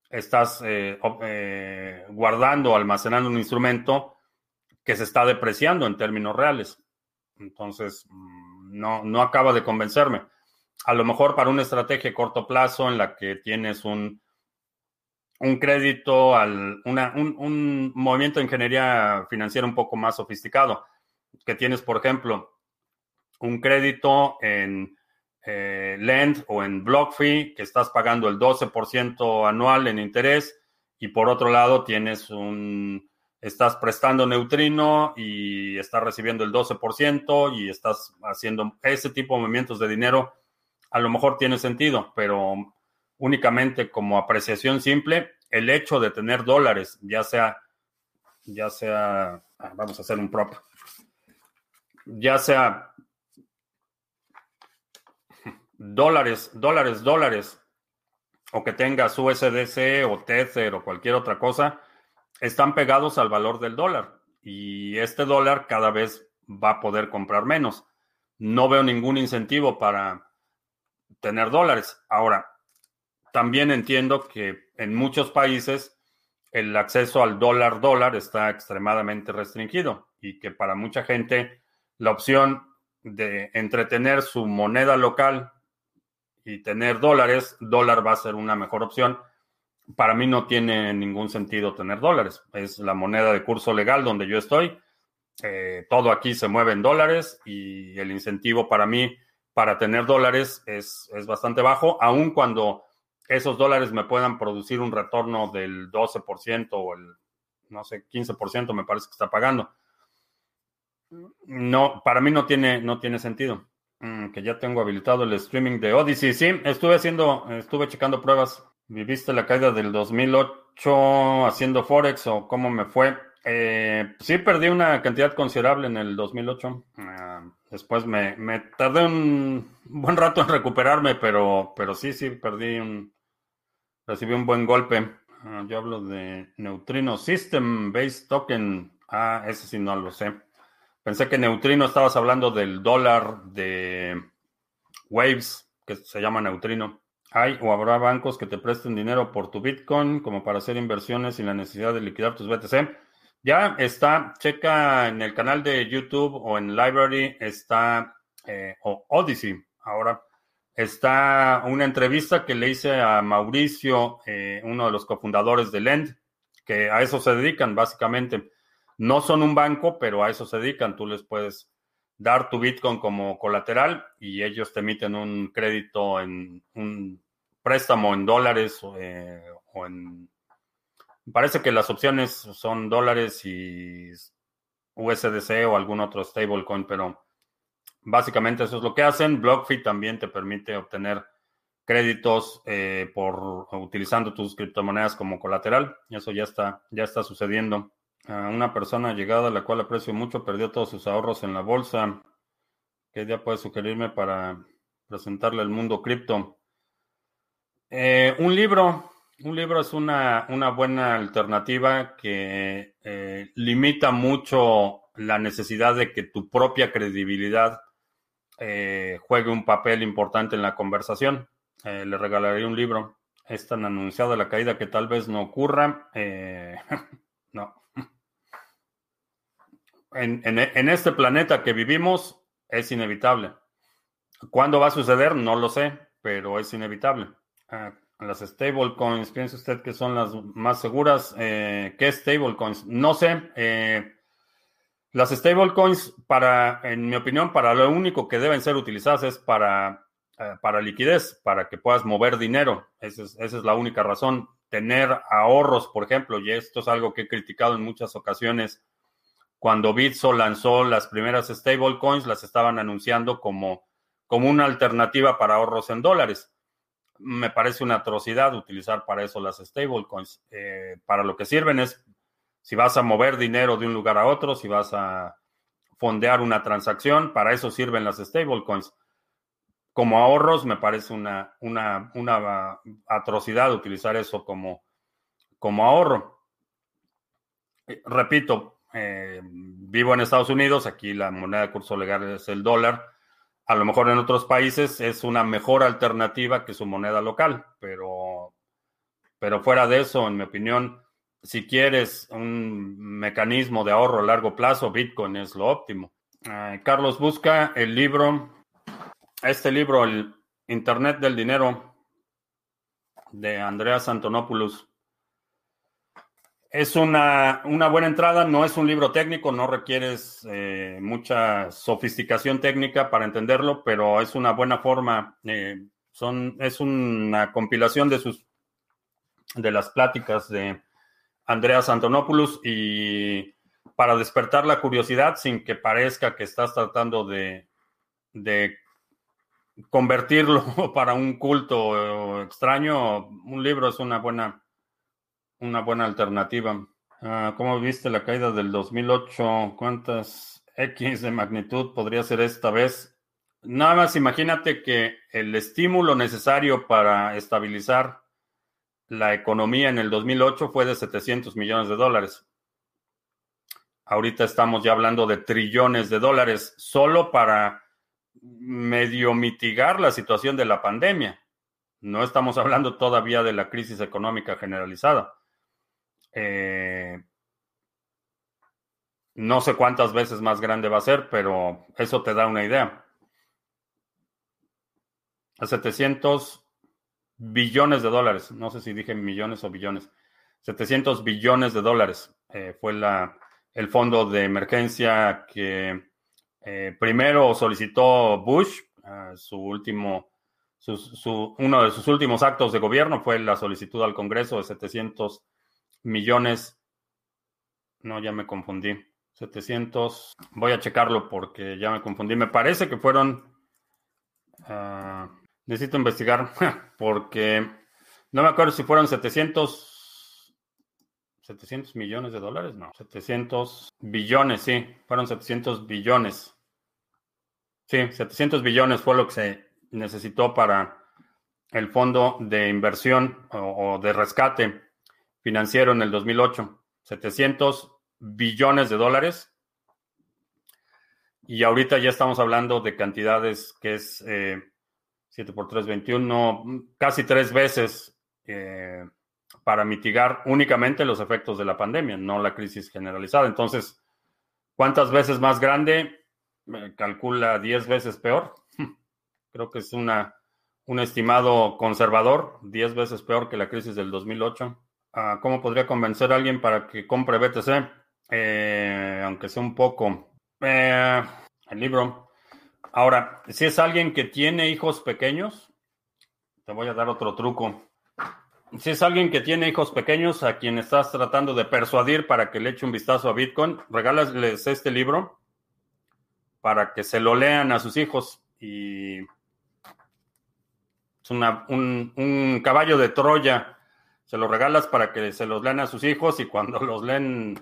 estás eh, eh, guardando, almacenando un instrumento que se está depreciando en términos reales. Entonces, mm, no, no acaba de convencerme. A lo mejor para una estrategia a corto plazo en la que tienes un, un crédito, al, una, un, un movimiento de ingeniería financiera un poco más sofisticado, que tienes, por ejemplo, un crédito en eh, Lend o en BlockFi, que estás pagando el 12% anual en interés, y por otro lado tienes un, estás prestando neutrino y estás recibiendo el 12% y estás haciendo ese tipo de movimientos de dinero, a lo mejor tiene sentido, pero únicamente como apreciación simple, el hecho de tener dólares, ya sea, ya sea, ah, vamos a hacer un prop, ya sea dólares, dólares, dólares, o que tengas USDC o Tether o cualquier otra cosa, están pegados al valor del dólar. Y este dólar cada vez va a poder comprar menos. No veo ningún incentivo para tener dólares. Ahora, también entiendo que en muchos países el acceso al dólar dólar está extremadamente restringido y que para mucha gente la opción de entretener su moneda local y tener dólares, dólar va a ser una mejor opción. Para mí no tiene ningún sentido tener dólares. Es la moneda de curso legal donde yo estoy. Eh, todo aquí se mueve en dólares y el incentivo para mí para tener dólares es, es bastante bajo, aun cuando esos dólares me puedan producir un retorno del 12% o el, no sé, 15% me parece que está pagando. No, para mí no tiene, no tiene sentido. Mm, que ya tengo habilitado el streaming de Odyssey. Sí, estuve haciendo, estuve checando pruebas. ¿Viviste la caída del 2008 haciendo Forex o cómo me fue? Eh, sí, perdí una cantidad considerable en el 2008. Ah, después me, me, tardé un buen rato en recuperarme, pero, pero sí, sí, perdí un... Recibí un buen golpe. Ah, yo hablo de Neutrino System Based Token. Ah, ese sí no lo sé. Pensé que neutrino estabas hablando del dólar de Waves, que se llama neutrino. ¿Hay o habrá bancos que te presten dinero por tu Bitcoin como para hacer inversiones sin la necesidad de liquidar tus BTC? Ya está, checa en el canal de YouTube o en Library, está, eh, o Odyssey, ahora está una entrevista que le hice a Mauricio, eh, uno de los cofundadores de Lend, que a eso se dedican básicamente. No son un banco, pero a eso se dedican. Tú les puedes dar tu Bitcoin como colateral y ellos te emiten un crédito en un préstamo en dólares eh, o en... Parece que las opciones son dólares y USDC o algún otro stablecoin, pero básicamente eso es lo que hacen. BlockFi también te permite obtener créditos eh, por utilizando tus criptomonedas como colateral. Eso ya está, ya está sucediendo. Una persona llegada a la cual aprecio mucho perdió todos sus ahorros en la bolsa. ¿Qué idea puede sugerirme para presentarle al mundo cripto? Eh, un libro. Un libro es una, buena alternativa que eh, limita mucho la necesidad de que tu propia credibilidad juegue un papel importante en la conversación. Eh, le regalaría un libro. Es tan anunciada la caída que tal vez no ocurra. No. En, este planeta que vivimos es inevitable. ¿Cuándo va a suceder? No lo sé, pero es inevitable. Uh, las stablecoins, ¿piensa usted que son las más seguras? Eh, ¿Qué stablecoins? No sé. Eh, las stablecoins, para, en mi opinión, para lo único que deben ser utilizadas es para eh, para liquidez, para que puedas mover dinero. Esa es, la única razón. Tener ahorros, por ejemplo, y esto es algo que he criticado en muchas ocasiones. Cuando Bitso lanzó las primeras stablecoins, las estaban anunciando como, como una alternativa para ahorros en dólares. Me parece una atrocidad utilizar para eso las stablecoins. Eh, para lo que sirven es si vas a mover dinero de un lugar a otro, si vas a fondear una transacción, para eso sirven las stablecoins como ahorros me parece una, una, una atrocidad utilizar eso como, como ahorro. Eh, repito, eh, vivo en Estados Unidos, aquí la moneda de curso legal es el dólar. A lo mejor en otros países es una mejor alternativa que su moneda local, pero, pero fuera de eso, en mi opinión, si quieres un mecanismo de ahorro a largo plazo, Bitcoin es lo óptimo. Eh, Carlos busca el libro este libro, El Internet del Dinero, de Andreas Antonopoulos. Es una, buena entrada, no es un libro técnico, no requieres eh, mucha sofisticación técnica para entenderlo, pero es una buena forma, eh, son, es una compilación de sus de las pláticas de Andreas Antonopoulos y para despertar la curiosidad sin que parezca que estás tratando de, de convertirlo para un culto extraño, un libro es una buena, una buena alternativa. Ah, ¿Cómo viste la caída del 2008? ¿Cuántas X de magnitud podría ser esta vez? Nada más imagínate que el estímulo necesario para estabilizar la economía en el 2008 fue de 700 millones de dólares. Ahorita estamos ya hablando de trillones de dólares solo para medio mitigar la situación de la pandemia. No estamos hablando todavía de la crisis económica generalizada. Eh, no sé cuántas veces más grande va a ser, pero eso te da una idea. A 700 billones de dólares, no sé si dije millones o billones, 700 billones de dólares eh, fue la, el fondo de emergencia que eh, primero solicitó Bush, su último, uno de sus últimos actos de gobierno fue la solicitud al Congreso de 700 millones. No, ya me confundí. 700. Voy a checarlo porque ya me confundí. Me parece que fueron. Ah, necesito investigar porque no me acuerdo si fueron 700. 700 millones de dólares, no, 700 billones, sí, fueron 700 billones. Sí, 700 billones fue lo que se necesitó para el fondo de inversión o, de rescate financiero en el 2008. 700 billones de dólares. Y ahorita ya estamos hablando de cantidades que es 7 eh, por 3, 21, casi tres veces eh, para mitigar únicamente los efectos de la pandemia, no la crisis generalizada. Entonces, ¿cuántas veces más grande? me calcula 10 veces peor. Creo que es una, un estimado conservador, 10 veces peor que la crisis del 2008. ¿Cómo podría convencer a alguien para que compre BTC? Eh, aunque sea un poco. Eh, el libro. Ahora, si es alguien que tiene hijos pequeños, te voy a dar otro truco. Si es alguien que tiene hijos pequeños a quien estás tratando de persuadir para que le eche un vistazo a Bitcoin, regálales este libro para que se lo lean a sus hijos y es un, un caballo de Troya. Se lo regalas para que se los lean a sus hijos y cuando los leen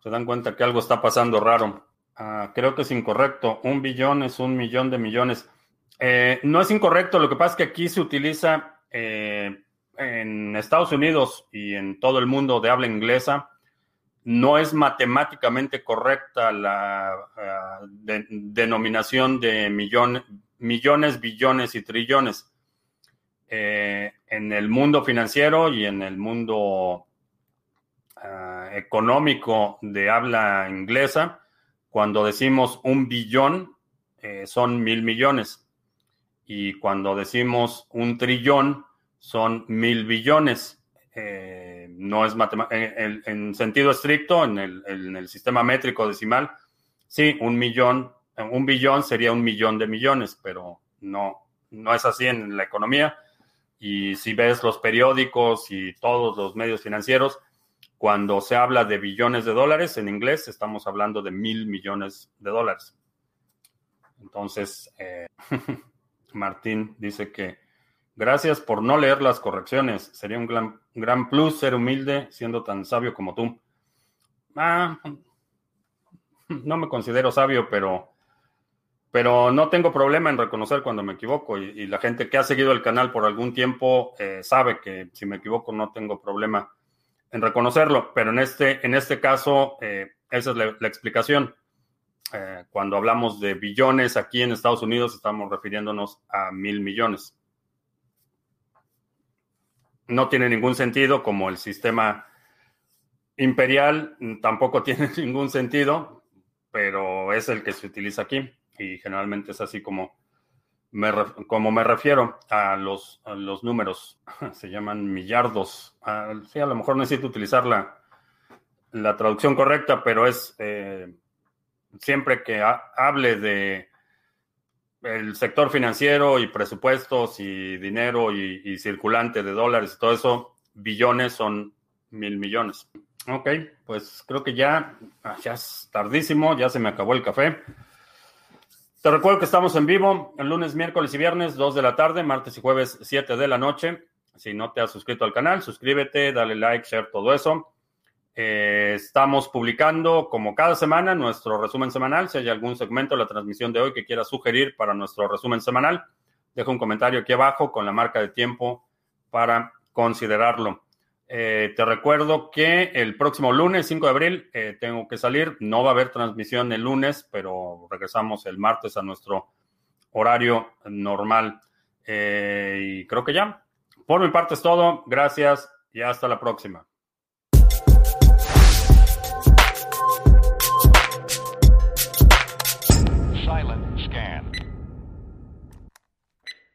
se dan cuenta que algo está pasando raro. Ah, creo que es incorrecto. Un billón es un millón de millones. Eh, no es incorrecto. Lo que pasa es que aquí se utiliza eh, en Estados Unidos y en todo el mundo de habla inglesa. No es matemáticamente correcta la ah, denominación de millones, billones y trillones. Eh, en el mundo financiero y en el mundo ah, económico de habla inglesa, cuando decimos un billón, eh, son mil millones. Y cuando decimos un trillón, son mil billones. Eh, no es en, en, sentido estricto, en el, sistema métrico decimal, sí, un millón, un billón sería un millón de millones, pero no, no es así en la economía. Y si ves los periódicos y todos los medios financieros, cuando se habla de billones de dólares en inglés, estamos hablando de mil millones de dólares. Entonces, eh, Martín dice que gracias por no leer las correcciones. Sería un gran, plus ser humilde siendo tan sabio como tú. Ah, no me considero sabio, pero, pero no tengo problema en reconocer cuando me equivoco. Y, la gente que ha seguido el canal por algún tiempo eh, sabe que si me equivoco no tengo problema en reconocerlo, pero en este, en este caso, eh, esa es la, explicación. Eh, cuando hablamos de billones aquí en Estados Unidos, estamos refiriéndonos a mil millones. No tiene ningún sentido, como el sistema imperial tampoco tiene ningún sentido, pero es el que se utiliza aquí y generalmente es así como como me refiero a los, los números, se llaman millardos. Ah, sí, a lo mejor necesito utilizar la, la traducción correcta, pero es eh, siempre que hable de el sector financiero y presupuestos y dinero y, circulante de dólares y todo eso, billones son mil millones. Ok, pues creo que ya, ah, ya es tardísimo, ya se me acabó el café. Te recuerdo que estamos en vivo el lunes, miércoles y viernes, 2 de la tarde, martes y jueves, 7 de la noche. Si no te has suscrito al canal, suscríbete, dale like, share, todo eso. Eh, estamos publicando como cada semana nuestro resumen semanal. Si hay algún segmento de la transmisión de hoy que quieras sugerir para nuestro resumen semanal, deja un comentario aquí abajo con la marca de tiempo para considerarlo. Eh, te recuerdo que el próximo lunes, 5 de abril, eh, tengo que salir. No va a haber transmisión el lunes, pero regresamos el martes a nuestro horario normal. Eh, y creo que ya. Por mi parte es todo. Gracias y hasta la próxima.